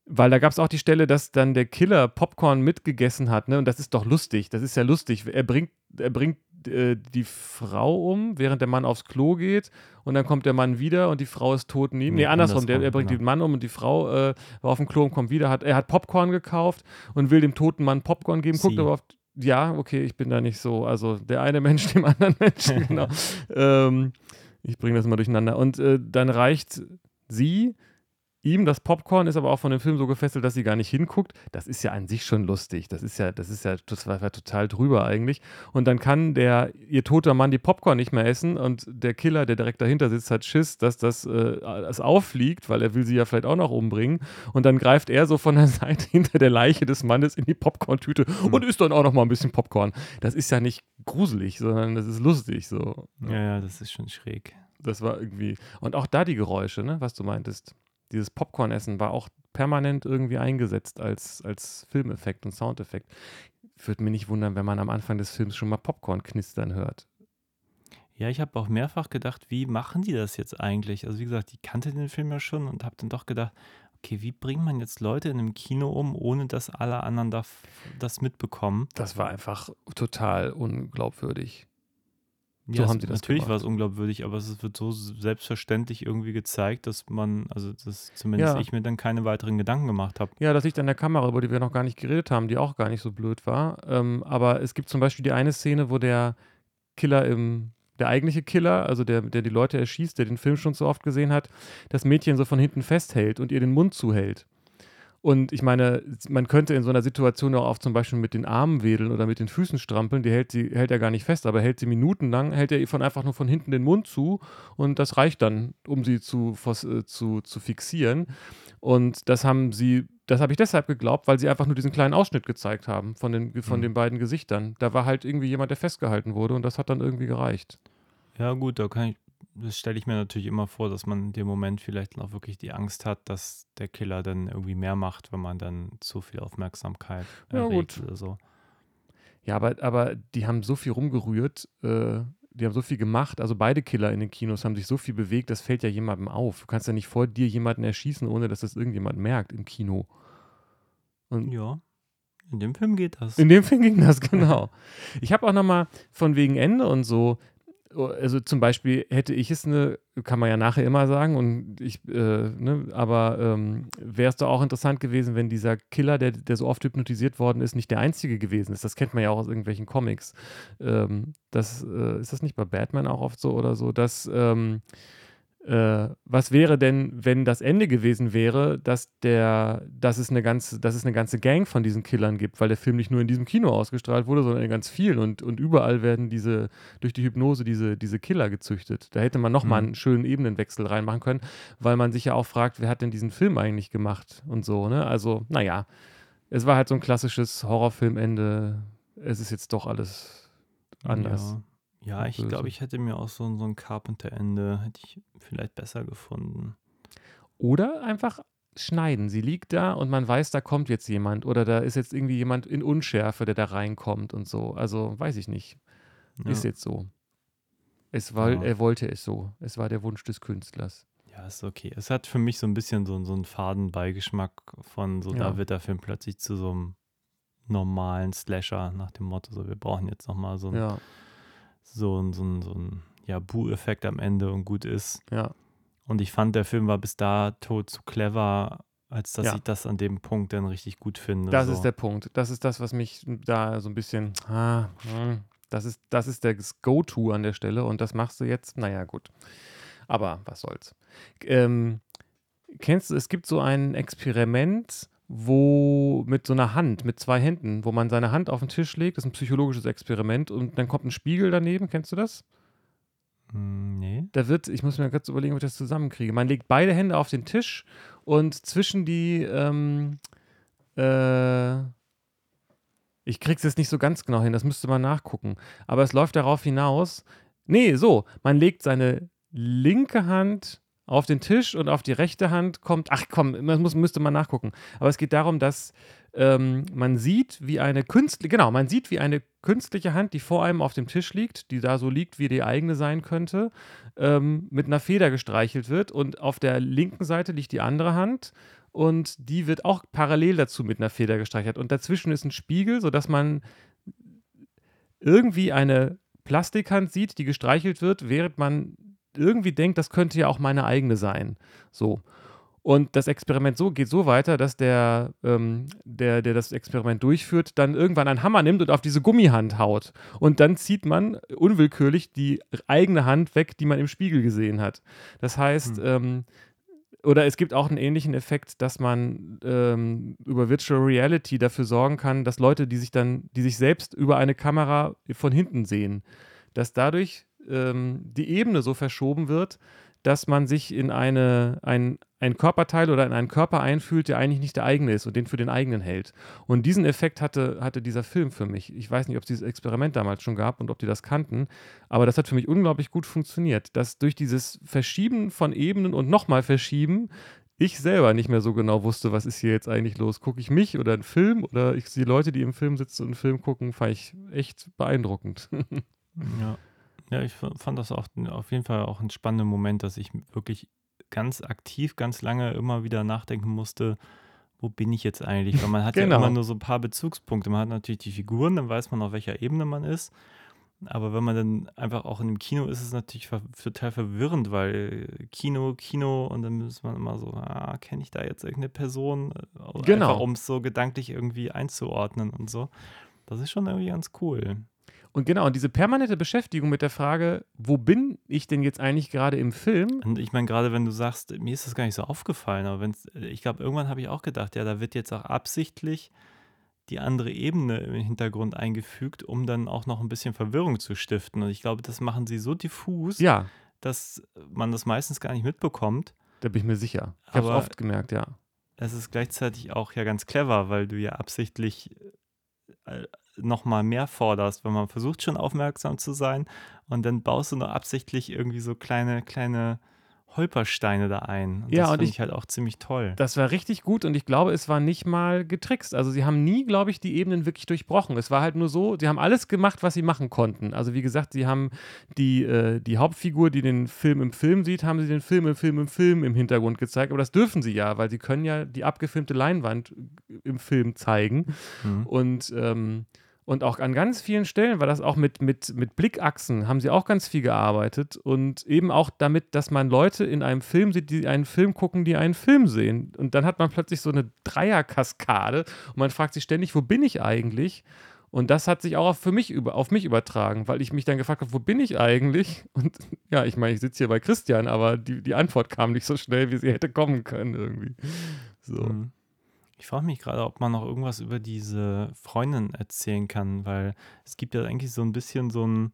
weil da gab es auch die Stelle, dass dann der Killer Popcorn mitgegessen hat, ne? Und das ist doch lustig. Das ist ja lustig. Er bringt, er bringt äh, die Frau um, während der Mann aufs Klo geht. Und dann kommt der Mann wieder und die Frau ist tot neben. Nee, Nee, andersrum. Der, er bringt genau. den Mann um und die Frau äh, war auf dem Klo und kommt wieder. Hat, er hat Popcorn gekauft und will dem toten Mann Popcorn geben. Guckt Sie. aber auf. Ja, okay, ich bin da nicht so. Also der eine Mensch dem anderen Menschen, genau. ähm, ich bringe das mal durcheinander. Und äh, dann reicht sie ihm das Popcorn, ist aber auch von dem Film so gefesselt, dass sie gar nicht hinguckt. Das ist ja an sich schon lustig. Das ist ja, das ist ja das war, war total drüber eigentlich. Und dann kann der ihr toter Mann die Popcorn nicht mehr essen und der Killer, der direkt dahinter sitzt, hat Schiss, dass das, äh, das auffliegt, weil er will sie ja vielleicht auch noch umbringen. Und dann greift er so von der Seite hinter der Leiche des Mannes in die Popcorn-Tüte und isst dann auch noch mal ein bisschen Popcorn. Das ist ja nicht gruselig, sondern das ist lustig so. Ja, ja, das ist schon schräg. Das war irgendwie. Und auch da die Geräusche, ne, was du meintest. Dieses Popcorn-Essen war auch permanent irgendwie eingesetzt als, als Filmeffekt und Soundeffekt. Würde mich nicht wundern, wenn man am Anfang des Films schon mal Popcorn knistern hört. Ja, ich habe auch mehrfach gedacht, wie machen die das jetzt eigentlich? Also wie gesagt, ich kannte den Film ja schon und habe dann doch gedacht, okay, wie bringt man jetzt Leute in einem Kino um, ohne dass alle anderen da das mitbekommen? Das war einfach total unglaubwürdig. Ja, haben sie das natürlich war es gemacht. unglaubwürdig, aber es wird so selbstverständlich irgendwie gezeigt, dass man, also dass zumindest Ja. ich mir dann keine weiteren Gedanken gemacht habe. Ja, das liegt an der Kamera, über die wir noch gar nicht geredet haben, die auch gar nicht so blöd war. Ähm, aber es gibt zum Beispiel die eine Szene, wo der Killer im, der eigentliche Killer, also der, der die Leute erschießt, der den Film schon so oft gesehen hat, das Mädchen so von hinten festhält und ihr den Mund zuhält. Und ich meine, man könnte in so einer Situation auch auf zum Beispiel mit den Armen wedeln oder mit den Füßen strampeln, die hält sie, hält er gar nicht fest, aber hält sie minutenlang, hält er ihr von einfach nur von hinten den Mund zu und das reicht dann, um sie zu, äh, zu, zu fixieren. Und das haben sie, das habe ich deshalb geglaubt, weil sie einfach nur diesen kleinen Ausschnitt gezeigt haben von den, von Mhm. den beiden Gesichtern. Da war halt irgendwie jemand, der festgehalten wurde und das hat dann irgendwie gereicht. Ja, gut, da kann ich, das stelle ich mir natürlich immer vor, dass man in dem Moment vielleicht auch wirklich die Angst hat, dass der Killer dann irgendwie mehr macht, wenn man dann zu viel Aufmerksamkeit Ja, erregt gut. oder so. Ja, aber, aber die haben so viel rumgerührt, äh, die haben so viel gemacht. Also beide Killer in den Kinos haben sich so viel bewegt, das fällt ja jemandem auf. Du kannst ja nicht vor dir jemanden erschießen, ohne dass das irgendjemand merkt im Kino. Und Ja, in dem Film geht das. in dem Film ging das, genau. Ich habe auch nochmal von wegen Ende und so, also zum Beispiel hätte ich es eine, kann man ja nachher immer sagen, und ich, äh, ne, aber ähm, wäre es doch auch interessant gewesen, wenn dieser Killer, der, der so oft hypnotisiert worden ist, nicht der einzige gewesen ist. Das kennt man ja auch aus irgendwelchen Comics. Ähm, das, äh, ist das nicht bei Batman auch oft so oder so, dass ähm, äh, was wäre denn, wenn das Ende gewesen wäre, dass der, dass es eine ganze, dass es eine ganze Gang von diesen Killern gibt, weil der Film nicht nur in diesem Kino ausgestrahlt wurde, sondern in ganz vielen und, und überall werden diese, durch die Hypnose diese, diese Killer gezüchtet. Da hätte man nochmal Mhm. einen schönen Ebenenwechsel reinmachen können, weil man sich ja auch fragt, wer hat denn diesen Film eigentlich gemacht und so, ne? Also, naja, es war halt so ein klassisches Horrorfilmende. Es ist jetzt doch alles anders. Ja, ja ich glaube, ich hätte mir auch so, so ein Carpenter-Ende, hätte ich vielleicht besser gefunden. Oder einfach schneiden. Sie liegt da und man weiß, da kommt jetzt jemand oder da ist jetzt irgendwie jemand in Unschärfe, der da reinkommt und so. Also weiß ich nicht. Ja. Ist jetzt so. Es war, Ja. Er wollte es so. Es war der Wunsch des Künstlers. Ja, ist okay. Es hat für mich so ein bisschen so, so einen faden Beigeschmack von so, Ja. da wird der Film plötzlich zu so einem normalen Slasher nach dem Motto, so wir brauchen jetzt nochmal so, ein, Ja, so, ein, so ein, so ein ja, Bu-Effekt am Ende und gut ist. ja. Und ich fand, der Film war bis dato zu clever, als dass Ja. ich das an dem Punkt dann richtig gut finde. Das so. ist der Punkt. Das ist das, was mich da so ein bisschen. Ah, hm, das ist, das ist das Go-To an der Stelle und das machst du jetzt. Naja, gut. Aber was soll's. Ähm, kennst du, es gibt so ein Experiment, wo mit so einer Hand, mit zwei Händen, wo man seine Hand auf den Tisch legt, das ist ein psychologisches Experiment und dann kommt ein Spiegel daneben, kennst du das? Hm, nee. Da wird, ich muss mir kurz überlegen, ob ich das zusammenkriege. Man legt beide Hände auf den Tisch und zwischen die, ähm, äh, ich krieg's jetzt nicht so ganz genau hin, das müsste man nachgucken. Aber es läuft darauf hinaus, nee, so, man legt seine linke Hand auf den Tisch und auf die rechte Hand kommt, ach komm, das muss, müsste man nachgucken. Aber es geht darum, dass ähm, man sieht, wie eine künstliche, genau, man sieht, wie eine künstliche Hand, die vor einem auf dem Tisch liegt, die da so liegt, wie die eigene sein könnte, ähm, mit einer Feder gestreichelt wird und auf der linken Seite liegt die andere Hand und die wird auch parallel dazu mit einer Feder gestreichelt und dazwischen ist ein Spiegel, sodass man irgendwie eine Plastikhand sieht, die gestreichelt wird, während man irgendwie denkt, das könnte ja auch meine eigene sein. So. Und das Experiment so geht so weiter, dass der, ähm, der, der das Experiment durchführt, dann irgendwann einen Hammer nimmt und auf diese Gummihand haut. Und dann zieht man unwillkürlich die eigene Hand weg, die man im Spiegel gesehen hat. Das heißt, Hm. ähm, oder es gibt auch einen ähnlichen Effekt, dass man ähm, über Virtual Reality dafür sorgen kann, dass Leute, die sich dann, die sich selbst über eine Kamera von hinten sehen, dass dadurch ähm, die Ebene so verschoben wird, dass man sich in eine, ein, ein Körperteil oder in einen Körper einfühlt, der eigentlich nicht der eigene ist und den für den eigenen hält. Und diesen Effekt hatte, hatte dieser Film für mich. Ich weiß nicht, ob es dieses Experiment damals schon gab und ob die das kannten, aber das hat für mich unglaublich gut funktioniert, dass durch dieses Verschieben von Ebenen und nochmal Verschieben ich selber nicht mehr so genau wusste, was ist hier jetzt eigentlich los. Gucke ich mich oder einen Film oder ich die Leute, die im Film sitzen und einen Film gucken, fand ich echt beeindruckend. Ja. Ja, ich fand das auch auf jeden Fall auch ein spannender Moment, dass ich wirklich ganz aktiv, ganz lange immer wieder nachdenken musste, wo bin ich jetzt eigentlich? Weil man hat Genau. ja immer nur so ein paar Bezugspunkte. Man hat natürlich die Figuren, dann weiß man, auf welcher Ebene man ist. Aber wenn man dann einfach auch in dem Kino ist, ist es natürlich total verwirrend, weil Kino, Kino und dann ist man immer so, ah, kenne ich da jetzt irgendeine Person? Äh, Genau. Um es so gedanklich irgendwie einzuordnen und so. Das ist schon irgendwie ganz cool. Und genau, und diese permanente Beschäftigung mit der Frage, wo bin ich denn jetzt eigentlich gerade im Film? Und ich meine, gerade wenn du sagst, mir ist das gar nicht so aufgefallen, aber wenn's, ich glaube, irgendwann habe ich auch gedacht, ja, da wird jetzt auch absichtlich die andere Ebene im Hintergrund eingefügt, um dann auch noch ein bisschen Verwirrung zu stiften. Und ich glaube, das machen sie so diffus, Ja, dass man das meistens gar nicht mitbekommt. da bin ich mir sicher. Ich habe es oft gemerkt, ja. Es ist gleichzeitig auch ja ganz clever, weil du ja absichtlich äh, nochmal mehr forderst, wenn man versucht schon aufmerksam zu sein und dann baust du nur absichtlich irgendwie so kleine, kleine Holpersteine da ein. Ja, das und finde ich- ich halt auch ziemlich toll. Das war richtig gut und ich glaube, es war nicht mal getrickst. Also sie haben nie, glaube ich, die Ebenen wirklich durchbrochen. Es war halt nur so, sie haben alles gemacht, was sie machen konnten. Also wie gesagt, sie haben die, äh, die Hauptfigur, die den Film im Film sieht, haben sie den Film im Film im Film im Hintergrund gezeigt. Aber das dürfen sie ja, weil sie können ja die abgefilmte Leinwand im Film zeigen. Mhm. Und, ähm, und auch an ganz vielen Stellen war das auch mit, mit, mit Blickachsen, haben sie auch ganz viel gearbeitet. Und eben auch damit, dass man Leute in einem Film sieht, die einen Film gucken, die einen Film sehen. Und dann hat man plötzlich so eine Dreierkaskade und man fragt sich ständig, wo bin ich eigentlich? Und das hat sich auch für mich über, auf mich übertragen, weil ich mich dann gefragt habe, wo bin ich eigentlich? Und ja, ich meine, ich sitze hier bei Christian, aber die, die Antwort kam nicht so schnell, wie sie hätte kommen können irgendwie. So. Mhm. Ich frage mich gerade, ob man noch irgendwas über diese Freundin erzählen kann, weil es gibt ja eigentlich so ein bisschen so ein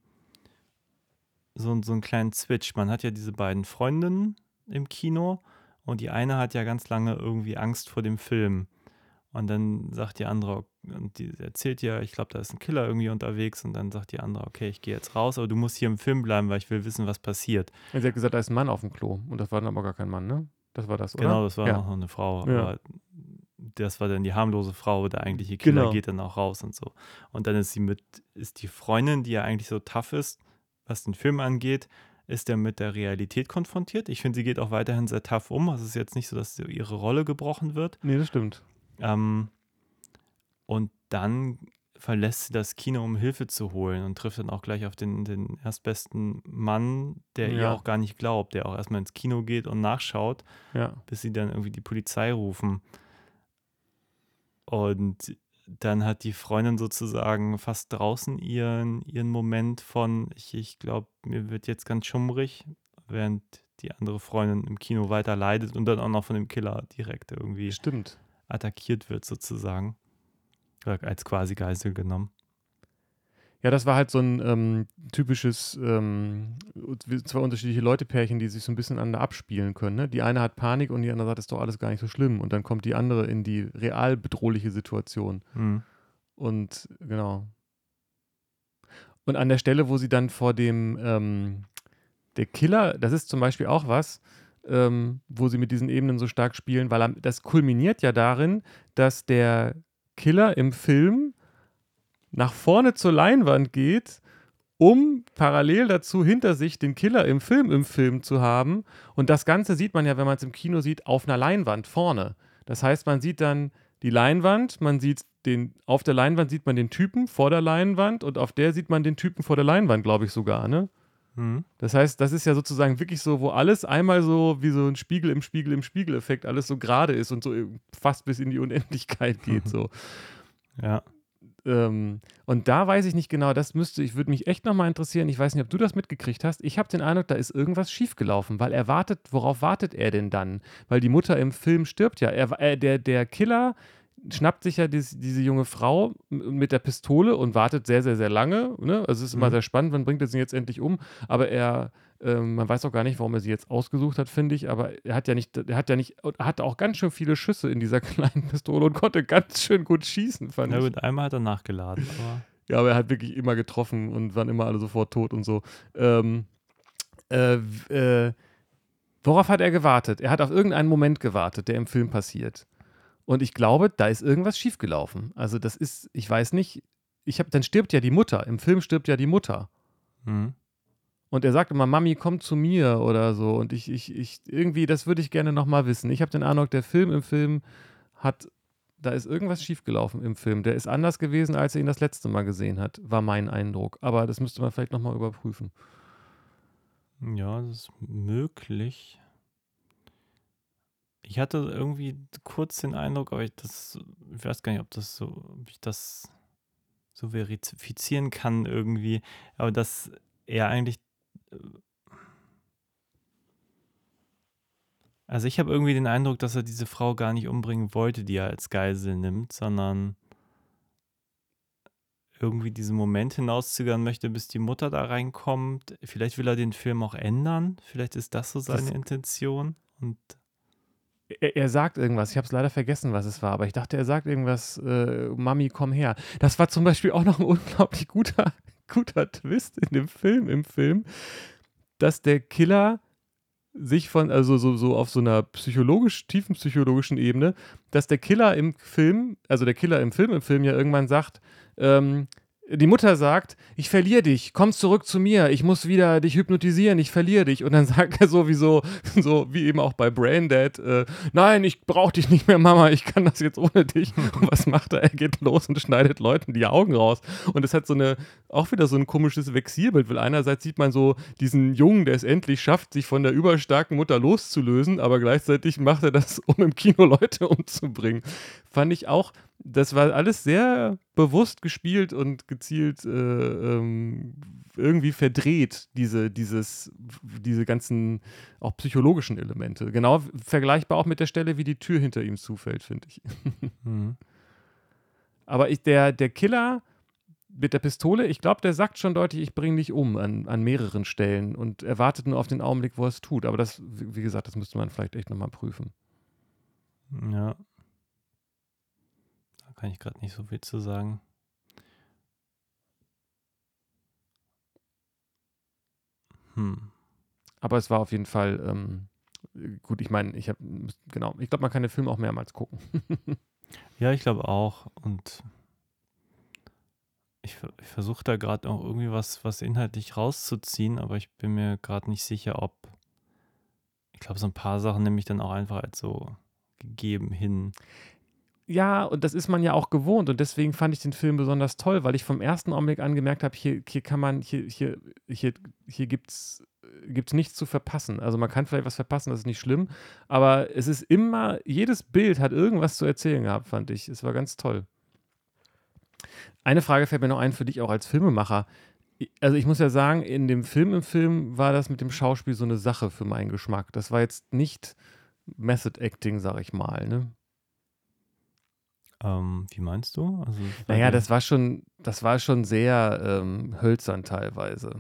so, so einen kleinen Switch. Man hat ja diese beiden Freundinnen im Kino und die eine hat ja ganz lange irgendwie Angst vor dem Film. Und dann sagt die andere, und die erzählt ja, ich glaube, da ist ein Killer irgendwie unterwegs und dann sagt die andere, okay, ich gehe jetzt raus, aber du musst hier im Film bleiben, weil ich will wissen, was passiert. Und sie hat gesagt, da ist ein Mann auf dem Klo. Und das war dann aber gar kein Mann, ne? Das war das, oder? Genau, das war ja. noch eine Frau, Ja. aber das war dann die harmlose Frau, der eigentliche Killer Genau. geht dann auch raus und so. Und dann ist sie mit, ist die Freundin, die ja eigentlich so tough ist, was den Film angeht, ist er mit der Realität konfrontiert. Ich finde, sie geht auch weiterhin sehr tough um. Also es ist jetzt nicht so, dass ihre Rolle gebrochen wird. Nee, das stimmt. Ähm, und dann verlässt sie das Kino, um Hilfe zu holen und trifft dann auch gleich auf den, den erstbesten Mann, der ihr Ja. auch gar nicht glaubt, der auch erstmal ins Kino geht und nachschaut Ja. bis sie dann irgendwie die Polizei rufen. Und dann hat die Freundin sozusagen fast draußen ihren, ihren Moment von, ich, ich glaube, mir wird jetzt ganz schummrig, während die andere Freundin im Kino weiter leidet und dann auch noch von dem Killer direkt irgendwie Stimmt. attackiert wird sozusagen. Oder als quasi Geisel genommen. Ja, das war halt so ein ähm, typisches, ähm, zwei unterschiedliche Leute-Pärchen, die sich so ein bisschen aneinander abspielen können. Ne? Die eine hat Panik und die andere sagt, ist doch alles gar nicht so schlimm. Und dann kommt die andere in die real bedrohliche Situation. Hm. Und genau. Und an der Stelle, wo sie dann vor dem, ähm, der Killer, das ist zum Beispiel auch was, ähm, wo sie mit diesen Ebenen so stark spielen, weil das kulminiert ja darin, dass der Killer im Film nach vorne zur Leinwand geht, um parallel dazu hinter sich den Killer im Film im Film zu haben. Und das Ganze sieht man ja, wenn man es im Kino sieht, auf einer Leinwand vorne. Das heißt, man sieht dann die Leinwand, man sieht den, auf der Leinwand sieht man den Typen vor der Leinwand und auf der sieht man den Typen vor der Leinwand, glaube ich sogar, ne? Hm. Das heißt, das ist ja sozusagen wirklich so, wo alles einmal so wie so ein Spiegel im Spiegel im Spiegel-Effekt alles so gerade ist und so fast bis in die Unendlichkeit geht. So. Ja. Ähm, und da weiß ich nicht genau, das müsste, ich würde mich echt nochmal interessieren. Ich weiß nicht, ob du das mitgekriegt hast. Ich habe den Eindruck, da ist irgendwas schiefgelaufen, weil er wartet, worauf wartet er denn dann? Weil die Mutter im Film stirbt ja. Er, äh, der, der Killer schnappt sich ja dies, diese junge Frau mit der Pistole und wartet sehr, sehr, sehr lange. Ne? Also es ist immer Mhm. sehr spannend, wann bringt er sie jetzt endlich um? Aber er, ähm, man weiß auch gar nicht, warum er sie jetzt ausgesucht hat, finde ich. Aber er hat ja nicht, er hat ja nicht, er hatte auch ganz schön viele Schüsse in dieser kleinen Pistole und konnte ganz schön gut schießen, fand Na ich. gut, einmal hat er nachgeladen, aber Ja, aber er hat wirklich immer getroffen und waren immer alle sofort tot und so. Ähm, äh, äh, worauf hat er gewartet? Er hat auf irgendeinen Moment gewartet, der im Film passiert. Und ich glaube, da ist irgendwas schiefgelaufen. Also das ist, ich weiß nicht, ich habe, dann stirbt ja die Mutter. Im Film stirbt ja die Mutter. hm. Und er sagt immer, Mami, komm zu mir oder so. Und ich, ich, ich, irgendwie, das würde ich gerne nochmal wissen. Ich habe den Eindruck, der Film im Film hat, da ist irgendwas schiefgelaufen im Film. Der ist anders gewesen, als er ihn das letzte Mal gesehen hat, war mein Eindruck. Aber das müsste man vielleicht nochmal überprüfen. Ja, das ist möglich. Ich hatte irgendwie kurz den Eindruck, aber ich das, ich weiß gar nicht, ob das so, ob ich das so verifizieren kann irgendwie, aber dass er eigentlich, äh, also ich habe irgendwie den Eindruck, dass er diese Frau gar nicht umbringen wollte, die er als Geisel nimmt, sondern irgendwie diesen Moment hinauszögern möchte, bis die Mutter da reinkommt. Vielleicht will er den Film auch ändern. Vielleicht ist das so seine Das- Intention. Und Er, sagt irgendwas, ich habe es leider vergessen, was es war, aber ich dachte, er sagt irgendwas, äh, Mami, komm her. Das war zum Beispiel auch noch ein unglaublich guter, guter Twist in dem Film, im Film, dass der Killer sich von, also so, so auf so einer psychologisch, tiefen psychologischen Ebene, dass der Killer im Film, also der Killer im Film, im Film ja irgendwann sagt, ähm, die Mutter sagt, ich verliere dich, komm zurück zu mir, ich muss wieder dich hypnotisieren, ich verliere dich. Und dann sagt er sowieso, so wie eben auch bei Braindead, äh, nein, ich brauche dich nicht mehr, Mama, ich kann das jetzt ohne dich. Und was macht er? Er geht los und schneidet Leuten die Augen raus. Und es hat so eine, auch wieder so ein komisches Vexierbild, weil einerseits sieht man so diesen Jungen, der es endlich schafft, sich von der überstarken Mutter loszulösen, aber gleichzeitig macht er das, um im Kino Leute umzubringen. Fand ich auch, das war alles sehr bewusst gespielt und gezielt äh, ähm, irgendwie verdreht, diese, dieses, diese ganzen auch psychologischen Elemente. Genau vergleichbar auch mit der Stelle, wie die Tür hinter ihm zufällt, finde ich. Mhm. Aber ich, der, der Killer mit der Pistole, ich glaube, der sagt schon deutlich, ich bringe dich um an, an mehreren Stellen und er wartet nur auf den Augenblick, wo er es tut. Aber das, wie wie gesagt, das müsste man vielleicht echt nochmal prüfen. Ja. Kann ich gerade nicht so viel zu sagen. Hm. Aber es war auf jeden Fall ähm, gut. Ich meine, ich habe, genau, ich glaube, man kann den Film auch mehrmals gucken. Ja, ich glaube auch. Und ich, ich versuche da gerade auch irgendwie was, was inhaltlich rauszuziehen, aber ich bin mir gerade nicht sicher, ob. Ich glaube, so ein paar Sachen nehme ich dann auch einfach als so gegeben hin. Ja, und das ist man ja auch gewohnt und deswegen fand ich den Film besonders toll, weil ich vom ersten Augenblick an gemerkt habe, hier, hier kann man, hier, hier, hier, hier gibt's gibt's nichts zu verpassen. Also man kann vielleicht was verpassen, das ist nicht schlimm, aber es ist immer, jedes Bild hat irgendwas zu erzählen gehabt, fand ich. Es war ganz toll. Eine Frage fällt mir noch ein für dich auch als Filmemacher. Also ich muss ja sagen, in dem Film im Film war das mit dem Schauspiel so eine Sache für meinen Geschmack. Das war jetzt nicht Method Acting, sag ich mal, ne? Ähm, wie meinst du? Also, Naja, das war schon, das war schon sehr ähm, hölzern teilweise.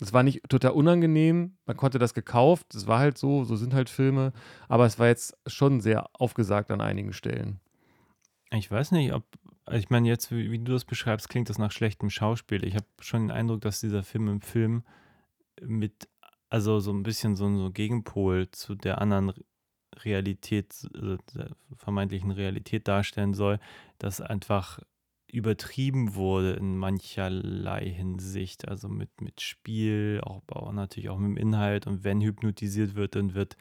Es war nicht total unangenehm, man konnte das gekauft, es war halt so, so sind halt Filme, aber es war jetzt schon sehr aufgesagt an einigen Stellen. Ich weiß nicht, ob. Ich meine, jetzt, wie, wie du das beschreibst, klingt das nach schlechtem Schauspiel. Ich habe schon den Eindruck, dass dieser Film im Film mit, also so ein bisschen so ein so Gegenpol zu der anderen Re- Realität, also der vermeintlichen Realität darstellen soll, dass einfach übertrieben wurde in mancherlei Hinsicht. Also mit, mit Spiel, auch, auch natürlich auch mit dem Inhalt. Und wenn hypnotisiert wird, dann wird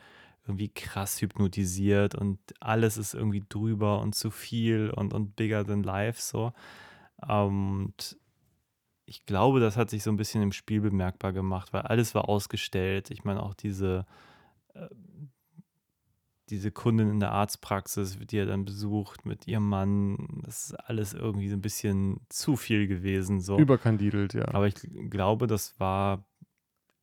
irgendwie krass hypnotisiert und alles ist irgendwie drüber und zu viel und, und bigger than life so. Und ich glaube, das hat sich so ein bisschen im Spiel bemerkbar gemacht, weil alles war ausgestellt. Ich meine, auch diese, äh, diese Kundin in der Arztpraxis, die er dann besucht mit ihrem Mann, das ist alles irgendwie so ein bisschen zu viel gewesen. So. Überkandidelt, ja. Aber ich glaube, das war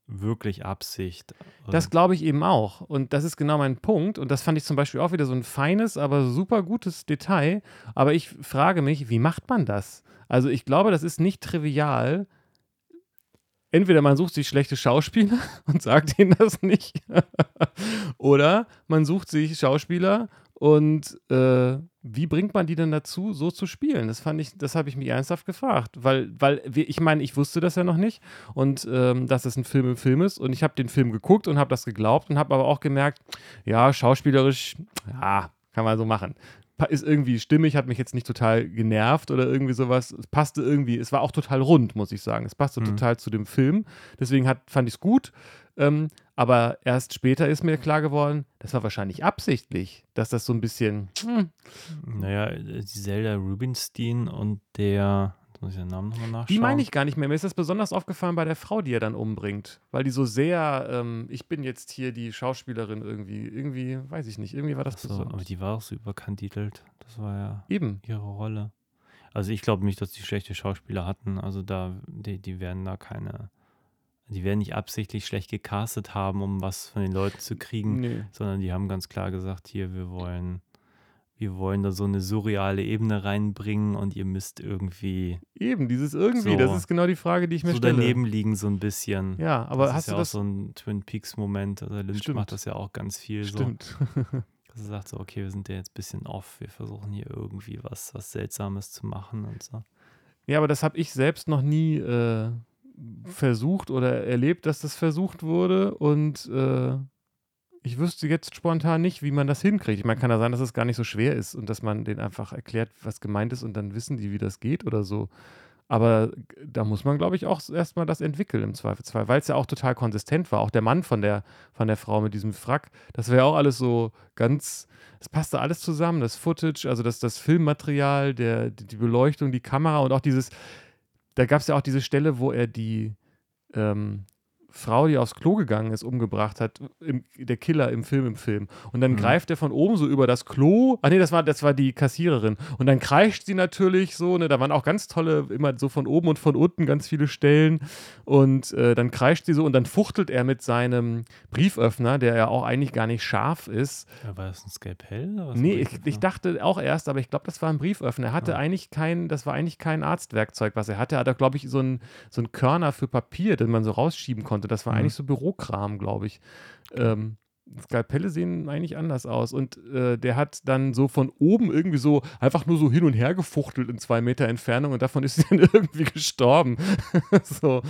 wirklich Absicht. Das glaube ich eben auch. Und das ist genau mein Punkt. Und das fand ich zum Beispiel auch wieder so ein feines, aber super gutes Detail. Aber ich frage mich, wie macht man das? Also ich glaube, das ist nicht trivial. Entweder man sucht sich schlechte Schauspieler und sagt ihnen das nicht. Oder man sucht sich Schauspieler und äh, wie bringt man die denn dazu, so zu spielen? Das fand ich, das habe ich mich ernsthaft gefragt. Weil, weil ich meine, ich wusste das ja noch nicht und ähm, dass es ein Film im Film ist. Und ich habe den Film geguckt und habe das geglaubt und habe aber auch gemerkt, ja, schauspielerisch, ja, kann man so machen. Ist irgendwie stimmig, hat mich jetzt nicht total genervt oder irgendwie sowas. Es passte irgendwie, es war auch total rund, muss ich sagen. Es passte Mhm. total zu dem Film. Deswegen hat, fand ich es gut. Ähm, aber erst später ist mir klar geworden, das war wahrscheinlich absichtlich, dass das so ein bisschen, hm, Naja, die Zelda Rubinstein und der, jetzt muss ich den Namen nochmal nachschauen. Die meine ich gar nicht mehr. Mir ist das besonders aufgefallen bei der Frau, die er dann umbringt. Weil die so sehr, ähm, ich bin jetzt hier die Schauspielerin irgendwie, irgendwie, weiß ich nicht, irgendwie war das So, aber die war auch so überkandidelt. Das war ja Eben. ihre Rolle. Also ich glaube nicht, dass die schlechte Schauspieler hatten. Also da, die, die werden da keine, die werden nicht absichtlich schlecht gecastet haben, um was von den Leuten zu kriegen, Nee. sondern die haben ganz klar gesagt, hier, wir wollen, wir wollen da so eine surreale Ebene reinbringen und ihr müsst irgendwie Eben, dieses irgendwie, So. das ist genau die Frage, die ich mir so stelle. daneben liegen, so ein bisschen. Ja, aber das hast ist ja du auch das? so ein Twin Peaks-Moment. Also Lynch Stimmt. macht das ja auch ganz viel so. Stimmt. Dass er sagt so, okay, wir sind ja jetzt ein bisschen off, wir versuchen hier irgendwie was, was Seltsames zu machen und so. ja, aber das habe ich selbst noch nie äh, versucht oder erlebt, dass das versucht wurde und äh, ich wüsste jetzt spontan nicht, wie man das hinkriegt. Ich meine, kann ja sein, dass es gar nicht so schwer ist und dass man denen einfach erklärt, was gemeint ist und dann wissen die, wie das geht oder so. Aber da muss man, glaube ich, auch erstmal das entwickeln im Zweifelsfall, weil es ja auch total konsistent war. Auch der Mann von der, von der Frau mit diesem Frack, das wäre auch alles so ganz, es passte alles zusammen. Das Footage, also das, das Filmmaterial, der, die die Beleuchtung, die Kamera und auch dieses, da gab es ja auch diese Stelle, wo er die ähm, Frau, die aufs Klo gegangen ist, umgebracht hat, im, der Killer im Film, im Film. Und dann Mhm. greift er von oben so über das Klo. Ah nee, das war, das war die Kassiererin. Und dann kreischt sie natürlich so, ne, da waren auch ganz tolle, immer so von oben und von unten ganz viele Stellen. Und äh, dann kreischt sie so und dann fuchtelt er mit seinem Brieföffner, der ja auch eigentlich gar nicht scharf ist. Ja, war das ein Skalpell? Oder was Nee, ich, ich dachte auch erst, aber ich glaube, das war ein Brieföffner. Er hatte Ja. eigentlich kein, das war eigentlich kein Arztwerkzeug, was er hatte. Er hatte, glaube ich, so ein, so ein Körner für Papier, den man so rausschieben konnte. Das war Mhm. eigentlich so Bürokram, glaube ich. Ähm, Skalpelle sehen eigentlich anders aus. Und äh, der hat dann so von oben irgendwie so einfach nur so hin und her gefuchtelt in zwei Meter Entfernung und davon ist sie dann irgendwie gestorben. so,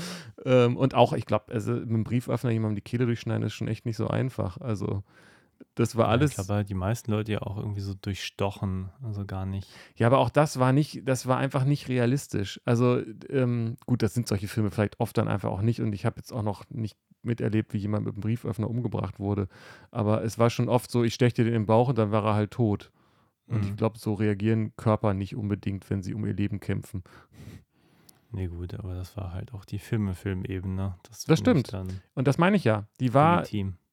ähm, und auch, ich glaube, also mit dem Brieföffner jemandem die Kehle durchschneiden ist schon echt nicht so einfach. Also, das war Ja, alles. Ich glaube, die meisten Leute ja auch irgendwie so durchstochen, also gar nicht. Ja, aber auch das war nicht, das war einfach nicht realistisch. Also, ähm, gut, das sind solche Filme vielleicht oft dann einfach auch nicht und ich habe jetzt auch noch nicht miterlebt, wie jemand mit einem Brieföffner umgebracht wurde. Aber es war schon oft so, ich steche dir den im Bauch und dann war er halt tot. Und ich Mhm. glaube, so reagieren Körper nicht unbedingt, wenn sie um ihr Leben kämpfen. Nee, gut, aber das war halt auch die Filme-Filmebene. Das, Das ich stimmt. Dann Und das meine ich ja. Die war.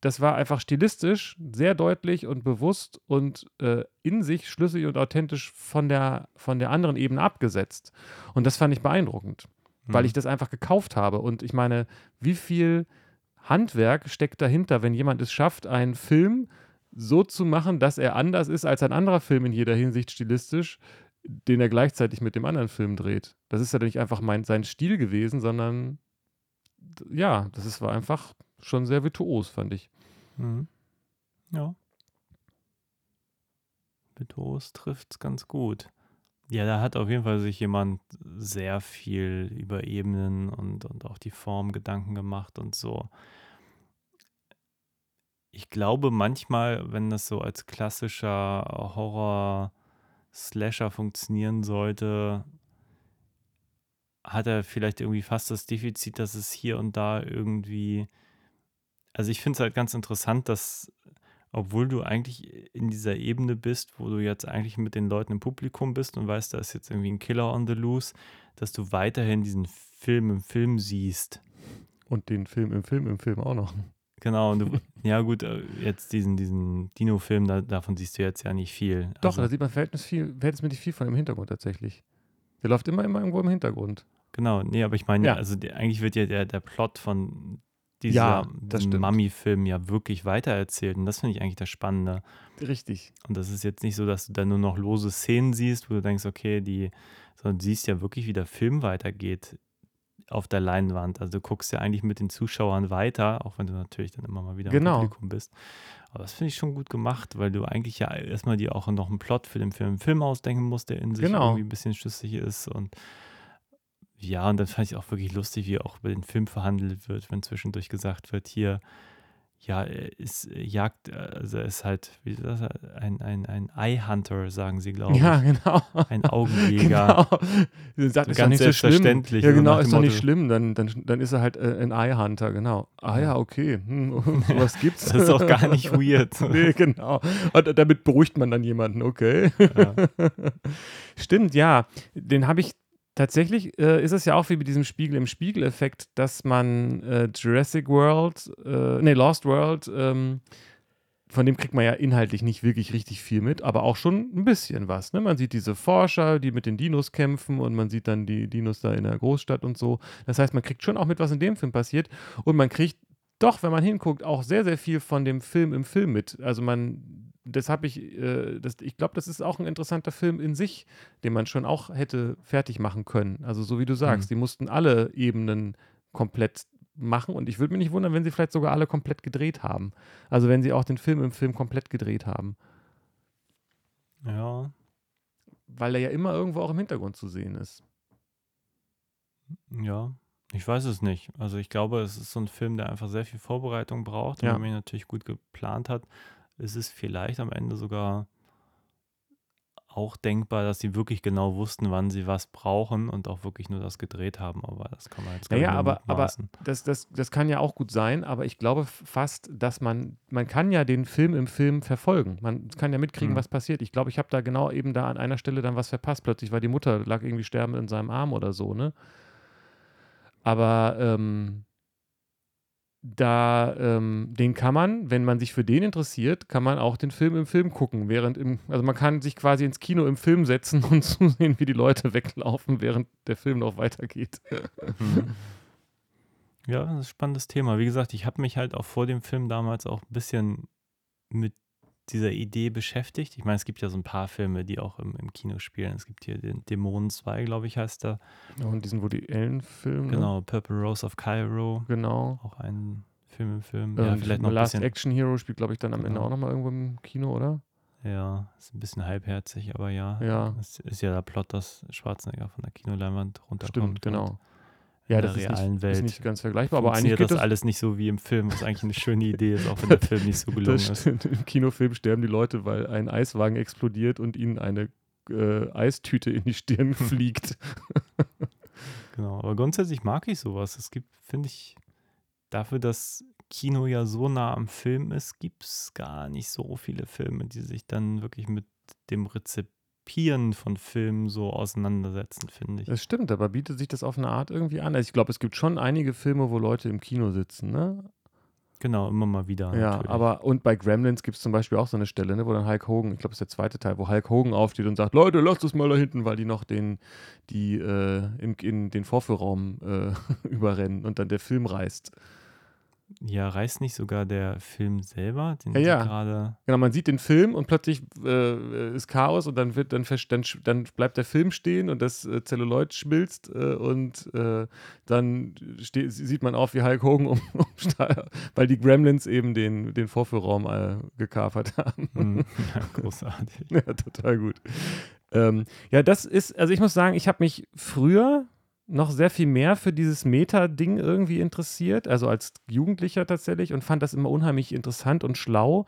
Das war einfach stilistisch sehr deutlich und bewusst und äh, in sich schlüssig und authentisch von der, von der anderen Ebene abgesetzt. Und das fand ich beeindruckend. weil Mhm. ich das einfach gekauft habe. Und ich meine, wie viel Handwerk steckt dahinter, wenn jemand es schafft, einen Film so zu machen, dass er anders ist als ein anderer Film in jeder Hinsicht stilistisch, den er gleichzeitig mit dem anderen Film dreht. Das ist ja nicht einfach mein, sein Stil gewesen, sondern ja, das ist, war einfach schon sehr virtuos, fand ich. Mhm. Ja. Virtuos trifft's ganz gut. Ja, da hat auf jeden Fall sich jemand sehr viel über Ebenen und, und auch die Form Gedanken gemacht und so. Ich glaube manchmal, wenn das so als klassischer Horror-Slasher funktionieren sollte, hat er vielleicht irgendwie fast das Defizit, dass es hier und da irgendwie. Also ich finde es halt ganz interessant, dass, obwohl du eigentlich in dieser Ebene bist, wo du jetzt eigentlich mit den Leuten im Publikum bist und weißt, da ist jetzt irgendwie ein Killer on the loose, dass du weiterhin diesen Film im Film siehst. Und den Film im Film im Film auch noch. Genau, und du, ja gut, äh, jetzt diesen, diesen Dino-Film, da, davon siehst du jetzt ja nicht viel. Doch, also, da sieht man verhältnismäßig viel, verhältnismäßig viel von im Hintergrund tatsächlich. Der läuft immer, immer irgendwo im Hintergrund. Genau, nee, aber ich meine, Ja. also der, eigentlich wird ja der, der Plot von dieser, Ja. Mummy-Film ja wirklich weitererzählt und das finde ich eigentlich das Spannende. Richtig. Und das ist jetzt nicht so, dass du da nur noch lose Szenen siehst, wo du denkst, okay, die, sondern du siehst ja wirklich, wie der Film weitergeht auf der Leinwand. Also du guckst ja eigentlich mit den Zuschauern weiter, auch wenn du natürlich dann immer mal wieder Genau. im Publikum bist. Aber das finde ich schon gut gemacht, weil du eigentlich ja erstmal dir auch noch einen Plot für den Film, Film ausdenken musst, der in sich Genau. irgendwie ein bisschen schlüssig ist. Und ja, und dann fand ich auch wirklich lustig, wie auch über den Film verhandelt wird, wenn zwischendurch gesagt wird, hier, ja, ist er jagt, also er ist halt, wie ist das, ein, ein, ein Eye-Hunter, sagen sie, glaube ich. Ja, genau. Ein Augenjäger. Genau. Sie sagt, So ist doch ganz nicht so schlimm. selbstverständlich, Ja, genau, ist doch nicht schlimm. Dann, dann, dann ist er halt äh, ein Eye-Hunter, genau. Ah ja, okay. Hm, sowas gibt's. Das ist auch gar nicht weird. nee, genau. Und damit beruhigt man dann jemanden, okay. Ja. Stimmt, ja. Den habe ich tatsächlich, äh, ist es ja auch wie mit diesem Spiegel im Spiegel-Effekt, dass man äh, Jurassic World, äh, nee, Lost World, ähm, von dem kriegt man ja inhaltlich nicht wirklich richtig viel mit, aber auch schon ein bisschen was. Ne? Man sieht diese Forscher, die mit den Dinos kämpfen und man sieht dann die Dinos da in der Großstadt und so. Das heißt, man kriegt schon auch mit, was in dem Film passiert und man kriegt doch, wenn man hinguckt, auch sehr, sehr viel von dem Film im Film mit. Also man, das habe ich, äh, das, ich glaube, das ist auch ein interessanter Film in sich, den man schon auch hätte fertig machen können. Also so wie du sagst, die mussten alle Ebenen komplett machen und ich würde mich nicht wundern, wenn sie vielleicht sogar alle komplett gedreht haben. Also wenn sie auch den Film im Film komplett gedreht haben. ja, Weil er ja immer irgendwo auch im Hintergrund zu sehen ist. ja. Ich weiß es nicht. Also ich glaube, es ist so ein Film, der einfach sehr viel Vorbereitung braucht. Und Ja. wenn man ihn natürlich gut geplant hat, ist es vielleicht am Ende sogar auch denkbar, dass sie wirklich genau wussten, wann sie was brauchen und auch wirklich nur das gedreht haben. Aber das kann man jetzt ich, Naja, nur aber, aber mutmaßen. das, das, das kann ja auch gut sein, aber ich glaube fast, dass man, man kann ja den Film im Film verfolgen. Man kann ja mitkriegen, Mhm. was passiert. Ich glaube, ich habe da genau eben da an einer Stelle dann was verpasst. Plötzlich war die Mutter, lag irgendwie sterbend in seinem Arm oder so, ne? Aber ähm, da, ähm, den kann man, wenn man sich für den interessiert, kann man auch den Film im Film gucken, während im, also man kann sich quasi ins Kino im Film setzen und zusehen, wie die Leute weglaufen, während der Film noch weitergeht. Ja, das ist ein spannendes Thema. Wie gesagt, ich habe mich halt auch vor dem Film damals auch ein bisschen mit dieser Idee beschäftigt. Ich meine, es gibt ja so ein paar Filme, die auch im, im Kino spielen. Es gibt hier den Dämonen 2, glaube ich, heißt der. Und diesen Woody Allen-Film. Ne? Genau, Purple Rose of Cairo. Genau. Auch ein Film im Film. Ähm, ja, vielleicht noch ein Last bisschen. Action Hero spielt, glaube ich, dann am Ende Genau. auch nochmal irgendwo im Kino, oder? Ja, ist ein bisschen halbherzig, aber ja. Ja. Es ist ja der Plot, dass Schwarzenegger von der Kinoleinwand runterkommt. Stimmt, und genau. In Ja, der das ist realen nicht, Welt ist nicht ganz vergleichbar, aber eigentlich geht das das alles nicht so wie im Film, was eigentlich eine schöne Idee ist, auch wenn der Film nicht so gelungen ist. Im Kinofilm sterben die Leute, weil ein Eiswagen explodiert und ihnen eine äh, Eistüte in die Stirn fliegt. Genau, aber grundsätzlich mag ich sowas. Es gibt, finde ich, dafür, dass Kino ja so nah am Film ist, gibt es gar nicht so viele Filme, die sich dann wirklich mit dem Rezipieren von Filmen so auseinandersetzen, finde ich. Das stimmt, aber bietet sich das auf eine Art irgendwie an? Also ich glaube, es gibt schon einige Filme, wo Leute im Kino sitzen, ne? Genau, immer mal wieder. Ja, natürlich. aber und bei Gremlins gibt es zum Beispiel auch so eine Stelle, ne, wo dann Hulk Hogan, ich glaube, das ist der zweite Teil, wo Hulk Hogan aufsteht und sagt, Leute, lasst es mal da hinten, weil die noch den, die äh, in, in den Vorführraum äh, überrennen und dann der Film reißt. Ja, reißt nicht sogar der Film selber, den Ja, ja. gerade. Genau, man sieht den Film und plötzlich äh, ist Chaos und dann wird dann, dann, dann bleibt der Film stehen und das äh, Zelluloid schmilzt äh, und äh, dann sieht man auf, wie Hulk Hogan um, umsteigt, weil die Gremlins eben den, den Vorführraum äh, gekapert haben. Hm, ja, großartig. Ja, total gut. Ähm, ja, das ist, also ich muss sagen, ich habe mich früher noch sehr viel mehr für dieses Meta-Ding irgendwie interessiert, also als Jugendlicher tatsächlich und fand das immer unheimlich interessant und schlau.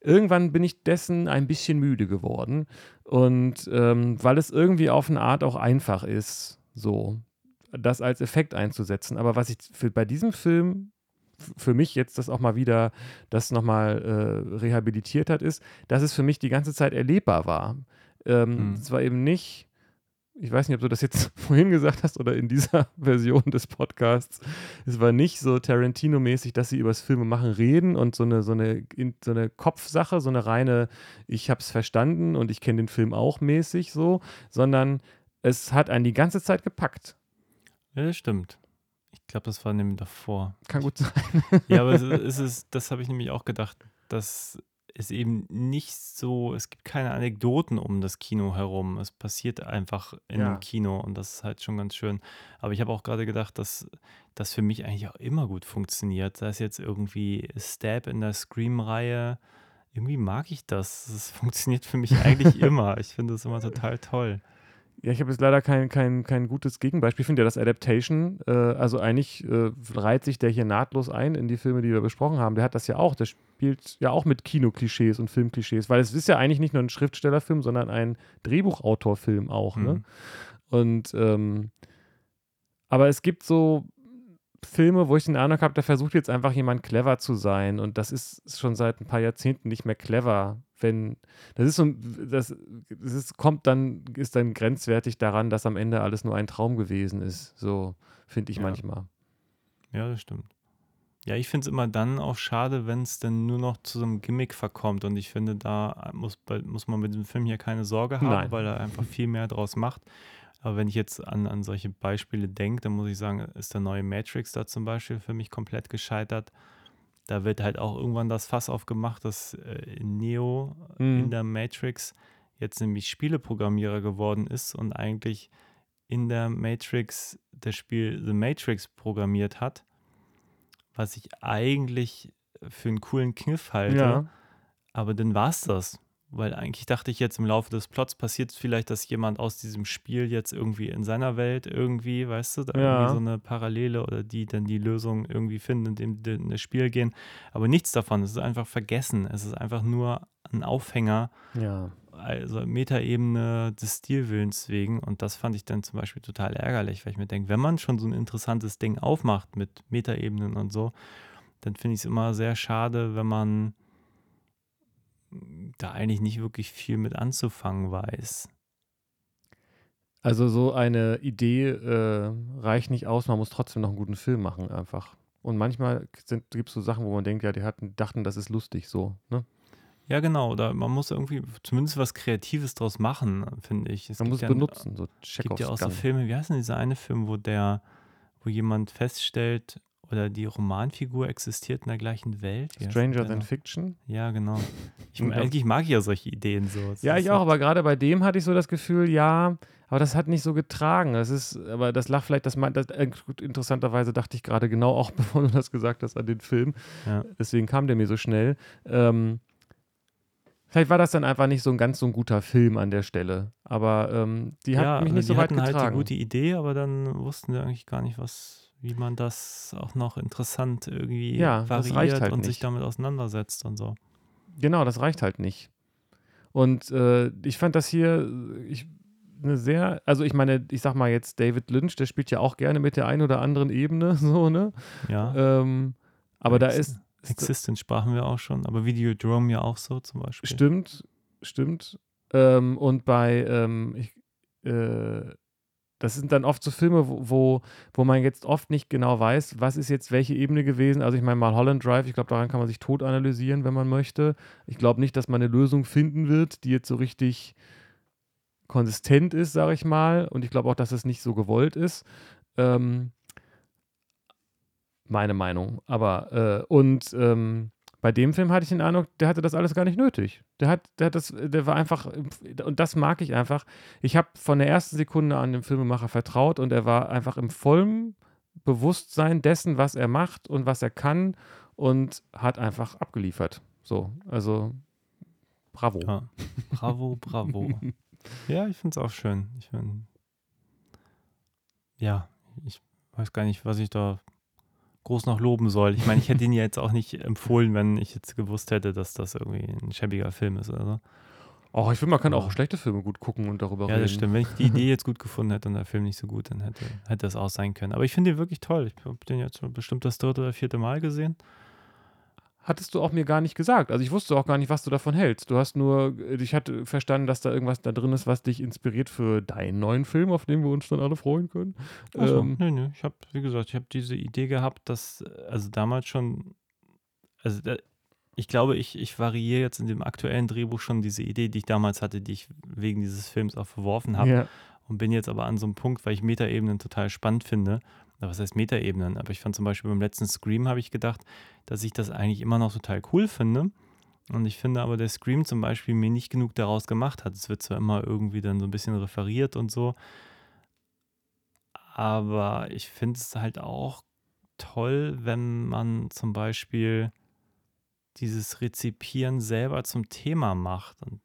Irgendwann bin ich dessen ein bisschen müde geworden und ähm, weil es irgendwie auf eine Art auch einfach ist, so das als Effekt einzusetzen. Aber was ich für, bei diesem Film für mich jetzt das auch mal wieder das nochmal äh, rehabilitiert hat, ist, dass es für mich die ganze Zeit erlebbar war. Ähm, Mhm. Es war eben nicht, ich weiß nicht, ob du das jetzt vorhin gesagt hast oder in dieser Version des Podcasts, es war nicht so Tarantino-mäßig, dass sie übers Filme machen reden und so eine, so eine, in, so eine Kopfsache, so eine reine, ich hab's verstanden und ich kenne den Film auch mäßig so, sondern es hat einen die ganze Zeit gepackt. Ja, das stimmt. Ich glaube, das war nämlich davor. Kann gut sein. Ja, aber es es ist das habe ich nämlich auch gedacht, dass es eben nicht so, es gibt keine Anekdoten um das Kino herum. Es passiert einfach in Ja. dem Kino und das ist halt schon ganz schön. Aber ich habe auch gerade gedacht, dass das für mich eigentlich auch immer gut funktioniert. Sei es jetzt irgendwie Stab in der Scream-Reihe. Irgendwie mag ich das. Es funktioniert für mich eigentlich immer. Ich finde das immer total toll. Ja, ich habe jetzt leider kein, kein, kein gutes Gegenbeispiel. Ich finde ja, das Adaptation, äh, also eigentlich äh, reiht sich der hier nahtlos ein in die Filme, die wir besprochen haben. Der hat das ja auch, der spielt ja auch mit Kinoklischees und Filmklischees, weil es ist ja eigentlich nicht nur ein Schriftstellerfilm, sondern ein Drehbuchautorfilm auch. Ne? Mhm. Und ähm, aber es gibt so Filme, wo ich den Eindruck habe, da versucht jetzt einfach jemand clever zu sein und das ist schon seit ein paar Jahrzehnten nicht mehr clever. Wenn das ist so, das, das ist, kommt dann, ist dann grenzwertig daran, dass am Ende alles nur ein Traum gewesen ist. So finde ich Ja. manchmal. Ja, das stimmt. Ja, ich finde es immer dann auch schade, wenn es dann nur noch zu so einem Gimmick verkommt. Und ich finde, da muss, muss man mit diesem Film hier keine Sorge haben, Nein. weil er einfach viel mehr draus macht. Aber wenn ich jetzt an, an solche Beispiele denke, dann muss ich sagen, ist der neue Matrix da zum Beispiel für mich komplett gescheitert. Da wird halt auch irgendwann das Fass aufgemacht, dass äh, Neo Mhm. in der Matrix jetzt nämlich Spieleprogrammierer geworden ist und eigentlich in der Matrix das Spiel The Matrix programmiert hat, was ich eigentlich für einen coolen Kniff halte. Ja. Aber dann war es das. Weil eigentlich dachte ich jetzt im Laufe des Plots passiert es vielleicht, dass jemand aus diesem Spiel jetzt irgendwie in seiner Welt irgendwie, weißt du, da Ja. irgendwie so eine Parallele oder die dann die Lösung irgendwie finden, indem die in das Spiel gehen. Aber nichts davon. Es ist einfach vergessen. Es ist einfach nur ein Aufhänger, Ja. Also Metaebene des Stilwillens wegen. Und das fand ich dann zum Beispiel total ärgerlich, weil ich mir denke, wenn man schon so ein interessantes Ding aufmacht mit Metaebenen und so, dann finde ich es immer sehr schade, wenn man da eigentlich nicht wirklich viel mit anzufangen weiß. Also so eine Idee äh, reicht nicht aus, man muss trotzdem noch einen guten Film machen einfach. Und manchmal gibt es so Sachen, wo man denkt, ja, die hatten, dachten, das ist lustig so. Ne? Ja, genau. Oder man muss irgendwie zumindest was Kreatives draus machen, finde ich. Es man muss es ja, benutzen, so Es gibt ja auch so. Filme, wie heißt denn dieser eine Film, wo der, wo jemand feststellt, oder die Romanfigur existiert in der gleichen Welt? Wie Stranger Than? Fiction. Ja, genau. Ich, eigentlich mag ich ja solche Ideen so. Es Ja, ich auch, halt- aber gerade bei dem hatte ich so das Gefühl, ja, aber das hat nicht so getragen. Das ist, aber das lag vielleicht, das, meint- das äh, interessanterweise dachte ich gerade genau auch, bevor du das gesagt hast, an den Film. Ja. Deswegen kam der mir so schnell. Ähm, vielleicht war das dann einfach nicht so ein ganz so ein guter Film an der Stelle. Aber ähm, die hat ja, mich also nicht so die weit hatten halt getragen. gute Idee, aber dann wussten wir eigentlich gar nicht, was, wie man das auch noch interessant irgendwie Ja, variiert halt und sich nicht. damit auseinandersetzt und so. Genau, das reicht halt nicht. Und äh, ich fand das hier, äh, ich, eine sehr, also ich meine, ich sag mal jetzt David Lynch, der spielt ja auch gerne mit der einen oder anderen Ebene, so, ne? Ja. Ähm, aber da ist Existence sprachen wir auch schon, aber Videodrome ja auch so zum Beispiel. stimmt, stimmt. Ähm, und bei, ähm, ich, äh, das sind dann oft so Filme, wo, wo, wo man jetzt oft nicht genau weiß, was ist jetzt welche Ebene gewesen. Also ich meine mal Holland Drive, ich glaube, daran kann man sich tot analysieren, wenn man möchte. Ich glaube nicht, dass man eine Lösung finden wird, die jetzt so richtig konsistent ist, sage ich mal. Und ich glaube auch, dass es nicht so gewollt ist. Ähm, meine Meinung. Aber, äh, und ähm, bei dem Film hatte ich den Eindruck, der hatte das alles gar nicht nötig. Der hat, der hat das, der war einfach, und das mag ich einfach. Ich habe von der ersten Sekunde an dem Filmemacher vertraut und er war einfach im vollen Bewusstsein dessen, was er macht und was er kann und hat einfach abgeliefert. So, also bravo. Ja. Bravo, bravo. ja, ich finde es auch schön. Ich find, ja, ich weiß gar nicht, was ich da groß noch loben soll. Ich meine, ich hätte ihn ja jetzt auch nicht empfohlen, wenn ich jetzt gewusst hätte, dass das irgendwie ein schäbiger Film ist oder so. Oh, ich finde, man kann auch Ja. schlechte Filme gut gucken und darüber Ja, reden. das stimmt. Wenn ich die Idee jetzt gut gefunden hätte und der Film nicht so gut, dann hätte, hätte das auch sein können. Aber ich finde ihn wirklich toll. Ich habe den jetzt bestimmt das dritte oder vierte Mal gesehen. Hattest du auch mir gar nicht gesagt. Also ich wusste auch gar nicht, was du davon hältst. Du hast nur, ich hatte verstanden, dass da irgendwas da drin ist, was dich inspiriert für deinen neuen Film, auf den wir uns dann alle freuen können. Also, Ähm, nö, nö. Ich habe, wie gesagt, ich habe diese Idee gehabt, dass, äh, also damals schon, also da, ich glaube, ich, ich variiere jetzt in dem aktuellen Drehbuch schon diese Idee, die ich damals hatte, die ich wegen dieses Films auch verworfen habe. ja. Und bin jetzt aber an so einem Punkt, weil ich Metaebenen total spannend finde. Was heißt Metaebenen? Aber ich fand zum Beispiel beim letzten Scream habe ich gedacht, dass ich das eigentlich immer noch total cool finde. Und ich finde aber, der Scream zum Beispiel mir nicht genug daraus gemacht hat. Es wird zwar immer irgendwie dann so ein bisschen referiert und so. Aber ich finde es halt auch toll, wenn man zum Beispiel dieses Rezipieren selber zum Thema macht. Und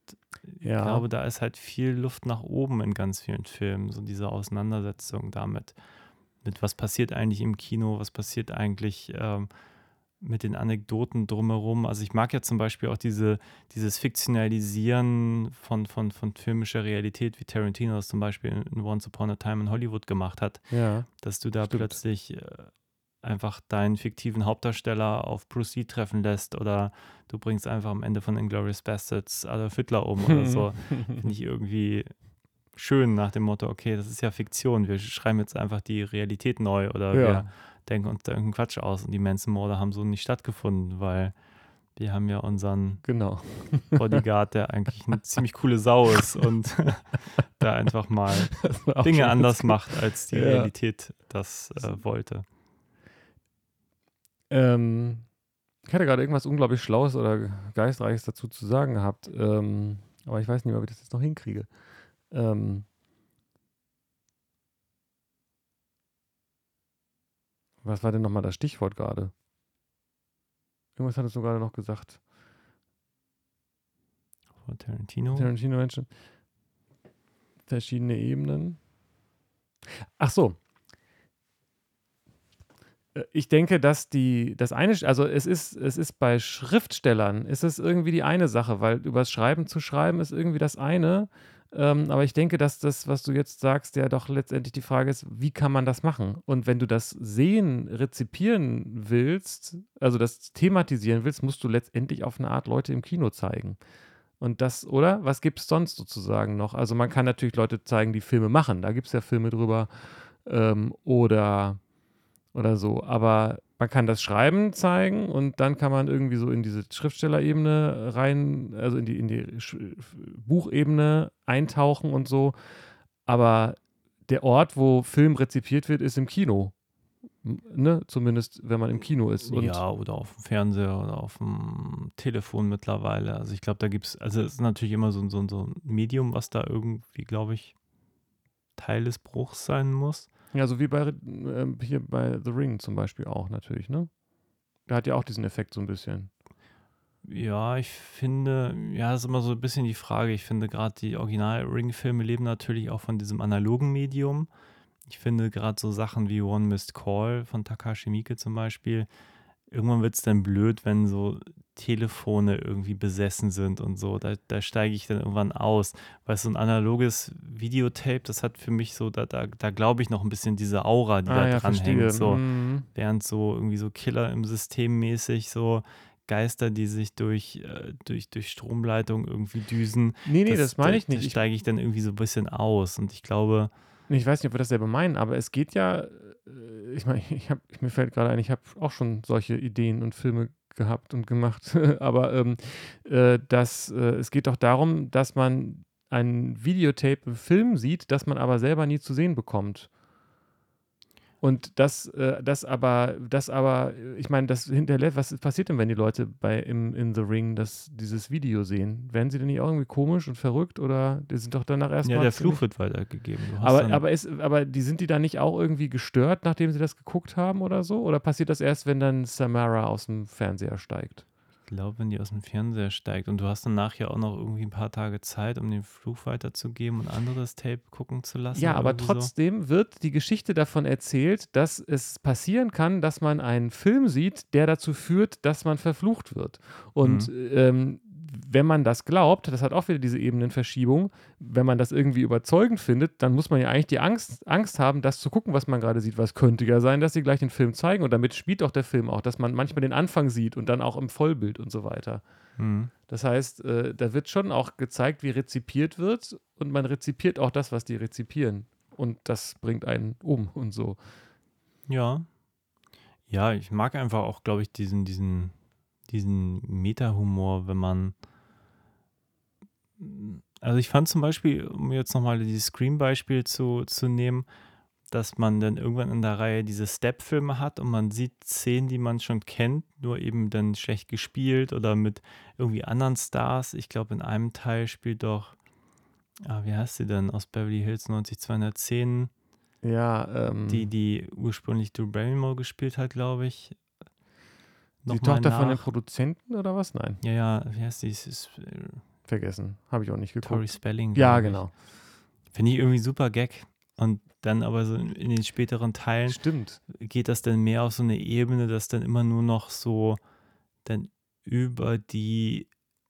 ich Ja. glaube, da ist halt viel Luft nach oben in ganz vielen Filmen, so diese Auseinandersetzung damit, mit was passiert eigentlich im Kino, was passiert eigentlich ähm, mit den Anekdoten drumherum. Also ich mag ja zum Beispiel auch diese, dieses Fiktionalisieren von, von, von filmischer Realität, wie Tarantino das zum Beispiel in Once Upon a Time in Hollywood gemacht hat, ja. dass du da Stimmt. plötzlich äh, einfach deinen fiktiven Hauptdarsteller auf Bruce Lee treffen lässt oder du bringst einfach am Ende von Inglourious Bastards Adolf Hitler um oder so. Finde ich irgendwie schön nach dem Motto, okay, das ist ja Fiktion, wir schreiben jetzt einfach die Realität neu oder Ja. wir denken uns da irgendeinen Quatsch aus und die Manson-Morde haben so nicht stattgefunden, weil wir haben ja unseren Genau. Bodyguard, der eigentlich eine ziemlich coole Sau ist und da einfach mal Dinge anders gut. macht, als die Ja. Realität das äh, wollte. Ähm, ich hatte gerade irgendwas unglaublich Schlaues oder Geistreiches dazu zu sagen gehabt. Ähm, aber ich weiß nicht, ob ich das jetzt noch hinkriege. Ähm, was war denn nochmal das Stichwort gerade? Irgendwas hattest du gerade noch gesagt. Von Tarantino. Tarantino-Menschen. Verschiedene Ebenen. Ach so. Äh, Ich denke, dass die, das eine, also es ist, es ist bei Schriftstellern, ist es irgendwie die eine Sache, weil übers Schreiben zu schreiben ist irgendwie das eine. Ähm, aber ich denke, dass das, was du jetzt sagst, ja doch letztendlich die Frage ist, wie kann man das machen? Und wenn du das sehen, rezipieren willst, also das thematisieren willst, musst du letztendlich auf eine Art Leute im Kino zeigen. Und das, oder? Was gibt es sonst sozusagen noch? Also man kann natürlich Leute zeigen, die Filme machen. Da gibt es ja Filme drüber. Ähm, oder, oder so. Aber man kann das Schreiben zeigen und dann kann man irgendwie so in diese Schriftstellerebene rein, also in die, in die Buchebene eintauchen und so. Aber der Ort, wo Film rezipiert wird, ist im Kino. Ne? Zumindest, wenn man im Kino ist. Und ja, oder auf dem Fernseher oder auf dem Telefon mittlerweile. Also ich glaube, da gibt es, also es ist natürlich immer so, so, so ein Medium, was da irgendwie, glaube ich, Teil des Bruchs sein muss. Ja, so wie bei ähm, hier bei The Ring zum Beispiel auch natürlich, ne? Der hat ja auch diesen Effekt so ein bisschen. Ja, ich finde, ja, ist immer so ein bisschen die Frage. Ich finde gerade die Original-Ring-Filme leben natürlich auch von diesem analogen Medium. Ich finde gerade so Sachen wie One Missed Call von Takashi Miike zum Beispiel, irgendwann wird es dann blöd, wenn so Telefone irgendwie besessen sind und so. Da, da steige ich dann irgendwann aus. Weil so ein analoges Videotape, das hat für mich so, da, da, da glaube ich noch ein bisschen diese Aura, die da dran hängt. So. Mhm. Während so irgendwie so Killer im System mäßig so Geister, die sich durch, äh, durch, durch Stromleitung irgendwie düsen. Nee, nee, das, meine ich nicht. da steige ich dann irgendwie so ein bisschen aus. Und ich glaube, ich weiß nicht, ob wir dasselbe meinen, aber es geht ja, äh, ich meine, ich hab, mir fällt gerade ein, ich habe auch schon solche Ideen und Filme gehabt und gemacht, aber ähm, äh, dass, äh, es geht doch darum, dass man ein Videotape im Film sieht, das man aber selber nie zu sehen bekommt. Und das, äh, das aber, das aber, ich meine, das hinterlässt, was passiert denn, wenn die Leute bei im, in The Ring das, dieses Video sehen? Werden sie denn nicht auch irgendwie komisch und verrückt oder die sind doch danach erstmal. ja, der Fluch wird weitergegeben. Du hast aber, aber, ist, aber die sind die dann nicht auch irgendwie gestört, nachdem sie das geguckt haben oder so? Oder passiert das erst, wenn dann Samara aus dem Fernseher steigt? Ich glaube, wenn die aus dem Fernseher steigt und du hast dann nachher auch noch irgendwie ein paar Tage Zeit, um den Fluch weiterzugeben und anderes Tape gucken zu lassen. Ja, aber irgendwie so. trotzdem wird die Geschichte davon erzählt, dass es passieren kann, dass man einen Film sieht, der dazu führt, dass man verflucht wird. Und Mhm. ähm, wenn man das glaubt, das hat auch wieder diese Ebenenverschiebung, wenn man das irgendwie überzeugend findet, dann muss man ja eigentlich die Angst, Angst haben, das zu gucken, was man gerade sieht. Was könnte ja sein, dass sie gleich den Film zeigen und damit spielt auch der Film auch, dass man manchmal den Anfang sieht und dann auch im Vollbild und so weiter. Mhm. Das heißt, äh, da wird schon auch gezeigt, wie rezipiert wird und man rezipiert auch das, was die rezipieren. Und das bringt einen um und so. Ja. Ja, ich mag einfach auch, glaube ich, diesen, diesen, diesen Meta-Humor, wenn man. Also ich fand zum Beispiel, um jetzt nochmal dieses Scream-Beispiel zu, zu nehmen, dass man dann irgendwann in der Reihe diese Step-Filme hat und man sieht Szenen, die man schon kennt, nur eben dann schlecht gespielt oder mit irgendwie anderen Stars. Ich glaube, in einem Teil spielt doch, ah, wie heißt sie denn, aus Beverly Hills 90210, Ja, ähm, die, die ursprünglich Drew Barrymore gespielt hat, glaube ich. Die Tochter von dem nach. Produzenten oder was? Nein, Ja, ja, wie heißt die? Äh, vergessen. Habe ich auch nicht geguckt. Tori Spelling. ja, genau. Finde ich irgendwie super Gag. Und dann aber so in in den späteren Teilen Stimmt. geht das dann mehr auf so eine Ebene, dass dann immer nur noch so dann über die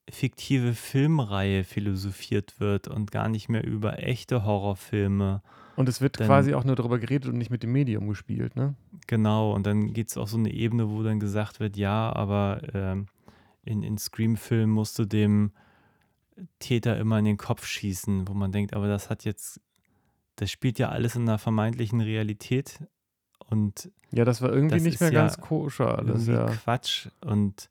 fiktive Filmreihe philosophiert wird und gar nicht mehr über echte Horrorfilme. Und es wird Dann- quasi auch nur darüber geredet und nicht mit dem Medium gespielt, ne? Genau, und dann geht es auf so eine Ebene, wo dann gesagt wird, ja, aber ähm, in, in Scream-Filmen musst du dem Täter immer in den Kopf schießen, wo man denkt, aber das hat jetzt, das spielt ja alles in einer vermeintlichen Realität und Ja, das war irgendwie Das nicht ist mehr ja ganz koscher alles, irgendwie ja. Quatsch. Und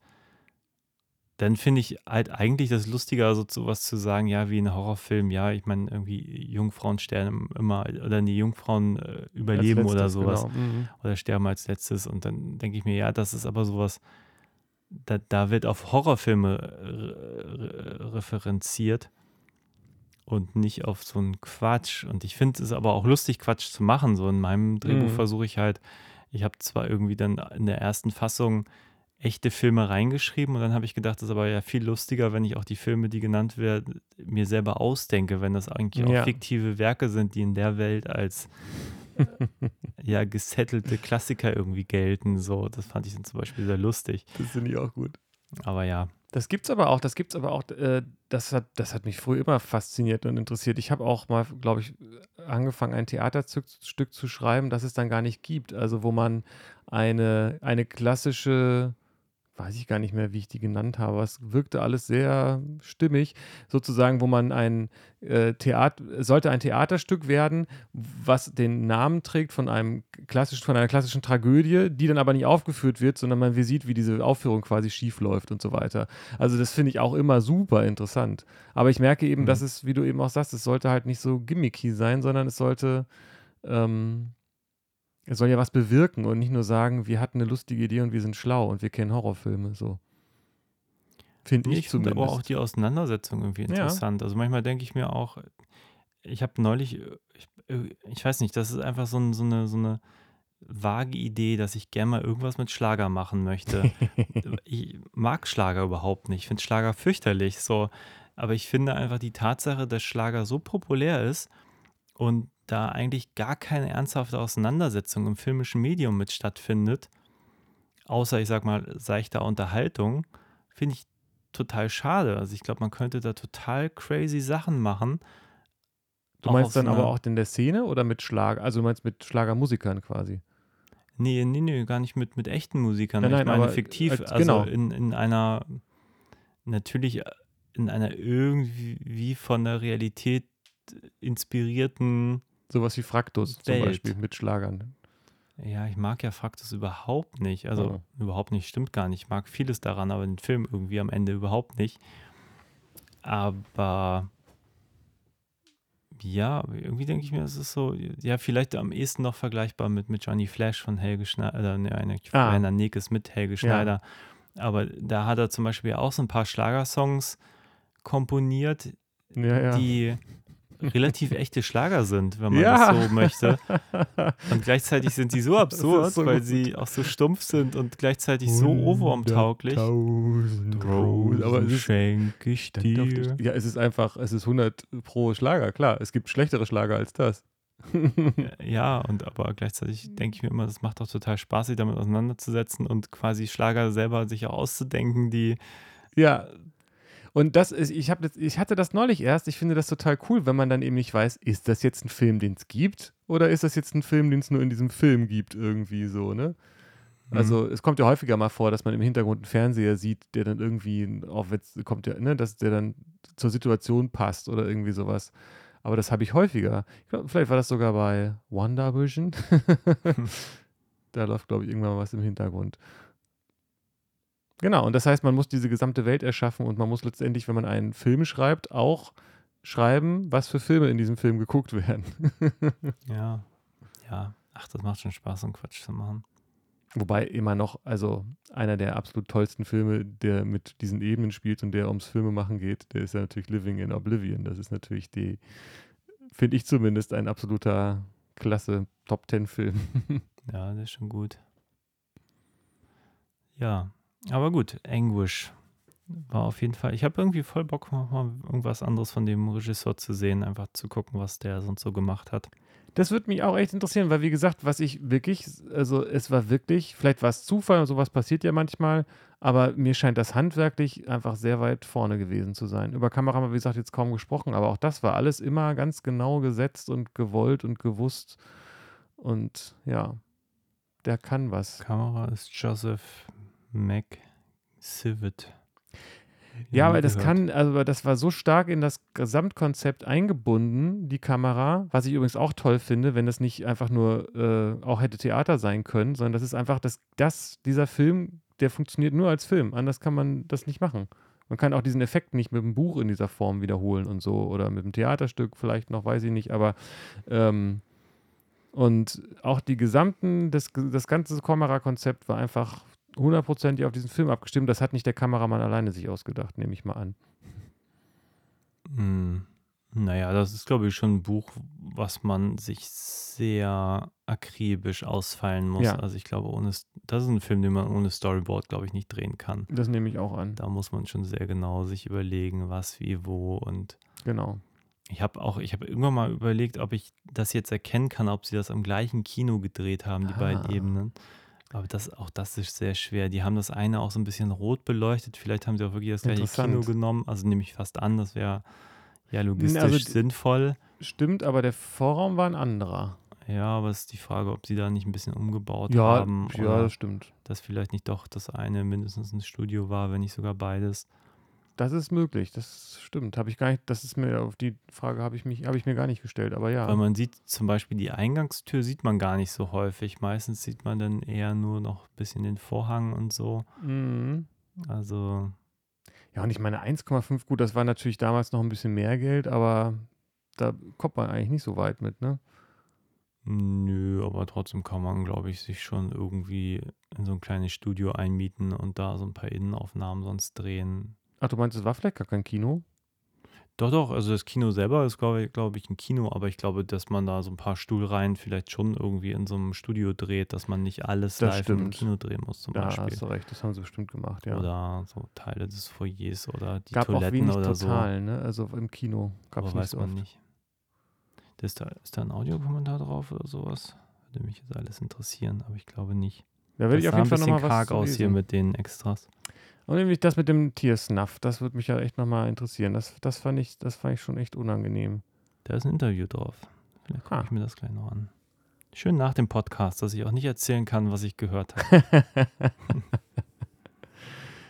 dann finde ich halt eigentlich das Lustiger, so sowas zu sagen, ja, wie ein Horrorfilm, ja, ich meine, irgendwie Jungfrauen sterben immer, oder die Jungfrauen äh, überleben oder letztes, sowas Genau. Mhm. oder sterben als letztes. Und dann denke ich mir, ja, das ist aber sowas, da, da wird auf Horrorfilme re- re- referenziert und nicht auf so einen Quatsch. Und ich finde es aber auch lustig, Quatsch zu machen. So in meinem Drehbuch Mhm. versuche ich halt, ich habe zwar irgendwie dann in der ersten Fassung echte Filme reingeschrieben und dann habe ich gedacht, das ist aber ja viel lustiger, wenn ich auch die Filme, die genannt werden, mir selber ausdenke, wenn das eigentlich Ja. auch fiktive Werke sind, die in der Welt als ja gesettelte Klassiker irgendwie gelten. So, das fand ich dann zum Beispiel sehr lustig. Das finde ich auch gut. Aber ja, Das gibt's aber auch, das gibt's aber auch, äh, das, hat, das hat mich früher immer fasziniert und interessiert. Ich habe auch mal, glaube ich, angefangen, ein Theaterstück zu schreiben, das es dann gar nicht gibt. Also wo man eine, eine klassische weiß ich gar nicht mehr, wie ich die genannt habe, es wirkte alles sehr stimmig, sozusagen, wo man ein äh, Theater, sollte ein Theaterstück werden, was den Namen trägt von einem klassischen, von einer klassischen Tragödie, die dann aber nicht aufgeführt wird, sondern man sieht, wie diese Aufführung quasi schief läuft und so weiter. Also das finde ich auch immer super interessant. Aber ich merke eben, Mhm. dass es, wie du eben auch sagst, es sollte halt nicht so gimmicky sein, sondern es sollte ähm, es soll ja was bewirken und nicht nur sagen, wir hatten eine lustige Idee und wir sind schlau und wir kennen Horrorfilme. So. Finde ich, ich finde zumindest. aber auch die Auseinandersetzung irgendwie Ja. interessant. Also manchmal denke ich mir auch, ich habe neulich, ich, ich weiß nicht, das ist einfach so, ein, so, eine, so eine vage Idee, dass ich gerne mal irgendwas mit Schlager machen möchte. ich mag Schlager überhaupt nicht. Ich finde Schlager fürchterlich. So. Aber ich finde einfach die Tatsache, dass Schlager so populär ist und da eigentlich gar keine ernsthafte Auseinandersetzung im filmischen Medium mit stattfindet, außer ich sag mal seichter Unterhaltung, finde ich total schade. Also ich glaube, man könnte da total crazy Sachen machen. du meinst dann aber auch in der Szene oder mit Schlager? Also du meinst mit Schlagermusikern quasi? Nee, nee, nee, gar nicht mit, mit echten Musikern. Nein, nein, ich meine aber, fiktiv, äh, also genau. in, in einer, natürlich in einer irgendwie von der Realität inspirierten, Sowas wie Fraktus zum Welt. Beispiel mit Schlagern. ja, ich mag ja Fraktus überhaupt nicht. Also überhaupt nicht, stimmt gar nicht. Ich mag vieles daran, aber den Film irgendwie am Ende überhaupt nicht. Aber ja, irgendwie denke ich mir, es ist so, ja, vielleicht am ehesten noch vergleichbar mit, mit Johnny Flash von Helge Schneider, ne, eigentlich Ah. Rainer Nekes mit Helge Schneider. Aber da hat er zum Beispiel auch so ein paar Schlagersongs komponiert, Ja, ja. die relativ echte Schlager sind, wenn man Ja. das so möchte. Und gleichzeitig sind sie so absurd, so weil gut. sie auch so stumpf sind und gleichzeitig so Ohrwurmtauglich. Tausend aber es ist, schenke ich dir. ja, es ist einfach, es ist 100 pro Schlager, klar. Es gibt schlechtere Schlager als das. Ja, und aber gleichzeitig denke ich mir immer, das macht doch total Spaß, sich damit auseinanderzusetzen und quasi Schlager selber sich auch auszudenken, die Ja. Und das ist, ich, hab das, ich hatte das neulich erst. Ich finde das total cool, wenn man dann eben nicht weiß, ist das jetzt ein Film, den es gibt? Oder ist das jetzt ein Film, den es nur in diesem Film gibt, irgendwie so, ne? Also es kommt ja häufiger mal vor, dass man im Hintergrund einen Fernseher sieht, der dann irgendwie, auch jetzt kommt ja, ne, dass der dann zur Situation passt oder irgendwie sowas. Aber das habe ich häufiger. Ich glaub, vielleicht war das sogar bei WandaVision. da läuft, glaube ich, irgendwann was im Hintergrund. Genau, und das heißt, man muss diese gesamte Welt erschaffen und man muss letztendlich, wenn man einen Film schreibt, auch schreiben, was für Filme in diesem Film geguckt werden. Ja, ja. Ach, das macht schon Spaß, so einen Quatsch zu machen. Wobei immer noch, also einer der absolut tollsten Filme, der mit diesen Ebenen spielt und der ums Filmemachen geht, der ist ja natürlich Living in Oblivion. Das ist natürlich die, finde ich zumindest, ein absoluter klasse Top Ten Film. Ja, das ist schon gut. Ja, aber gut, Anguish war auf jeden Fall. Ich habe irgendwie voll Bock, mal irgendwas anderes von dem Regisseur zu sehen, einfach zu gucken, was der sonst so gemacht hat. Das würde mich auch echt interessieren, weil wie gesagt, was ich wirklich, also es war wirklich, vielleicht war es Zufall und sowas passiert ja manchmal, aber mir scheint das handwerklich einfach sehr weit vorne gewesen zu sein. Über Kamera haben wir, wie gesagt, jetzt kaum gesprochen, aber auch das war alles immer ganz genau gesetzt und gewollt und gewusst. Und ja, der kann was. Kamera ist Joseph McSivet. Ja, Nie aber das gehört. kann, also das war so stark in das Gesamtkonzept eingebunden, die Kamera, was ich übrigens auch toll finde, wenn das nicht einfach nur äh, auch hätte Theater sein können, sondern das ist einfach, das, das, dieser Film, der funktioniert nur als Film. Anders kann man das nicht machen. Man kann auch diesen Effekt nicht mit dem Buch in dieser Form wiederholen und so oder mit dem Theaterstück vielleicht noch, weiß ich nicht, aber ähm, und auch die gesamten, das, das ganze Kamerakonzept war einfach hundertprozentig auf diesen Film abgestimmt. Das hat nicht der Kameramann alleine sich ausgedacht, nehme ich mal an. Hm. Naja, das ist, glaube ich, schon ein Buch, was man sich sehr akribisch ausfallen muss. Ja. Also ich glaube, ohne, das ist ein Film, den man ohne Storyboard, glaube ich, nicht drehen kann. Das nehme ich auch an. Da muss man schon sehr genau sich überlegen, was, wie, wo und Genau. ich habe auch, ich habe irgendwann mal überlegt, ob ich das jetzt erkennen kann, ob sie das am gleichen Kino gedreht haben, die beiden Ah. Ebenen. Aber das, auch das ist sehr schwer. Die haben das eine auch so ein bisschen rot beleuchtet. Vielleicht haben sie auch wirklich das gleiche Kino genommen. Also nehme ich fast an, das wäre ja logistisch also sinnvoll. Stimmt, aber der Vorraum war ein anderer. Ja, aber es ist die Frage, ob sie da nicht ein bisschen umgebaut Ja, haben ja, oder das stimmt. dass vielleicht nicht doch das eine mindestens ein Studio war, wenn nicht sogar beides. Das ist möglich, das stimmt. Habe ich gar nicht, das ist mir auf die Frage habe ich mich, habe ich mir gar nicht gestellt, aber ja. Weil man sieht zum Beispiel die Eingangstür sieht man gar nicht so häufig. Meistens sieht man dann eher nur noch ein bisschen den Vorhang und so. Mhm. Also Ja, und ich meine 1,5, gut, das war natürlich damals noch ein bisschen mehr Geld, aber da kommt man eigentlich nicht so weit mit, ne? Nö, aber trotzdem kann man, glaube ich, sich schon irgendwie in so ein kleines Studio einmieten und da so ein paar Innenaufnahmen sonst drehen. Ach, du meinst, es war vielleicht gar kein Kino? Doch, doch, also das Kino selber ist, glaube ich, glaube ich, ein Kino, aber ich glaube, dass man da so ein paar Stuhlreihen vielleicht schon irgendwie in so einem Studio dreht, dass man nicht alles Das live im stimmt. Kino drehen muss, zum hast Beispiel. du recht, das haben sie bestimmt gemacht, ja. Oder so Teile des Foyers oder die gab auch Toiletten wenig oder total, ne? Also im Kino gab so. es nicht weiß so man oft. nicht. Ist da, ist da ein Audiokommentar drauf oder sowas? Würde mich jetzt alles interessieren, aber ich glaube nicht. Da würde das ich auf jeden Fall nochmal was karg aus hier mit den Extras. Und nämlich das mit dem Tiersnuff, das würde mich ja echt nochmal interessieren. Das, das, fand ich, das fand ich schon echt unangenehm. Da ist ein Interview drauf. Vielleicht gucke Ah. ich mir das gleich noch an. Schön nach dem Podcast, dass ich auch nicht erzählen kann, was ich gehört habe.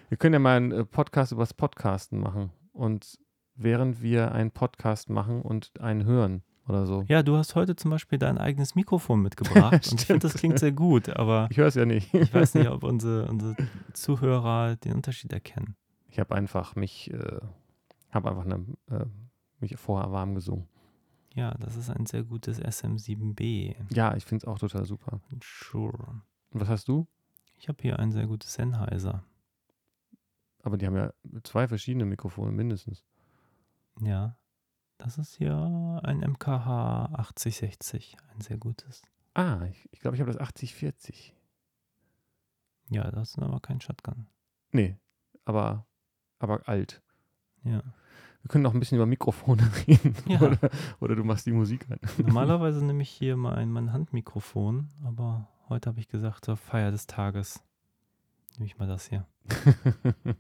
Wir können ja mal einen äh, Podcast über das Podcasten machen. Und während wir einen Podcast machen und einen hören oder so. Ja, du hast heute zum Beispiel dein eigenes Mikrofon mitgebracht und ich finde, das klingt sehr gut, aber Ich höre es ja nicht. ich weiß nicht, ob unsere, unsere Zuhörer den Unterschied erkennen. Ich habe einfach mich, äh, habe einfach eine, äh, mich vorher warm gesungen. Ja, das ist ein sehr gutes SM7B. Ja, ich finde es auch total super. Sure. Und was hast du? Ich habe hier ein sehr gutes Sennheiser. Aber die haben ja zwei verschiedene Mikrofone mindestens. Ja, das ist hier ein MKH 8060, ein sehr gutes. Ah, ich, ich glaube, ich habe das 8040. Ja, das ist aber kein Shotgun. Nee, aber, aber alt. Ja. Wir können noch ein bisschen über Mikrofone reden. Ja. Oder, oder du machst die Musik an. Normalerweise nehme ich hier mein, mein Handmikrofon, aber heute habe ich gesagt, zur Feier des Tages nehme ich mal das hier.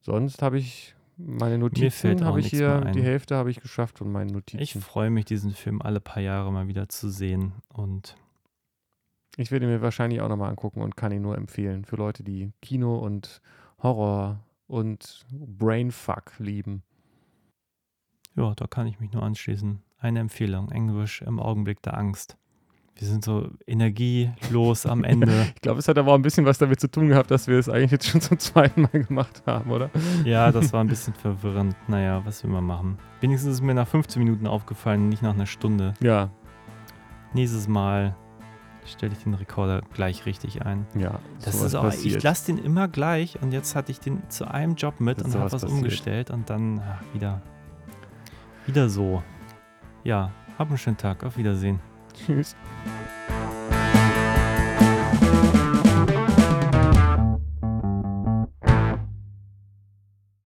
Sonst habe ich meine Notizen, habe ich hier, die Hälfte habe ich geschafft von meinen Notizen. Ich freue mich, diesen Film alle paar Jahre mal wieder zu sehen. Und Ich werde ihn mir wahrscheinlich auch nochmal angucken und kann ihn nur empfehlen für Leute, die Kino und Horror und Brainfuck lieben. ja, da kann ich mich nur anschließen. Eine Empfehlung, Englisch im Augenblick der Angst. Wir sind so energielos am Ende. Ich glaube, es hat aber auch ein bisschen was damit zu tun gehabt, dass wir es eigentlich jetzt schon zum zweiten Mal gemacht haben, oder? Ja, das war ein bisschen verwirrend. Naja, was will man machen? Wenigstens ist mir nach 15 Minuten aufgefallen, nicht nach einer Stunde. Ja, Nächstes Mal stelle ich den Rekorder gleich richtig ein. ja. Das ist auch, passiert. ich lasse den immer gleich und jetzt hatte ich den zu einem Job mit Ist und habe was passiert. umgestellt und dann ach, wieder, wieder so. Ja, hab einen schönen Tag. Auf Wiedersehen. Tschüss.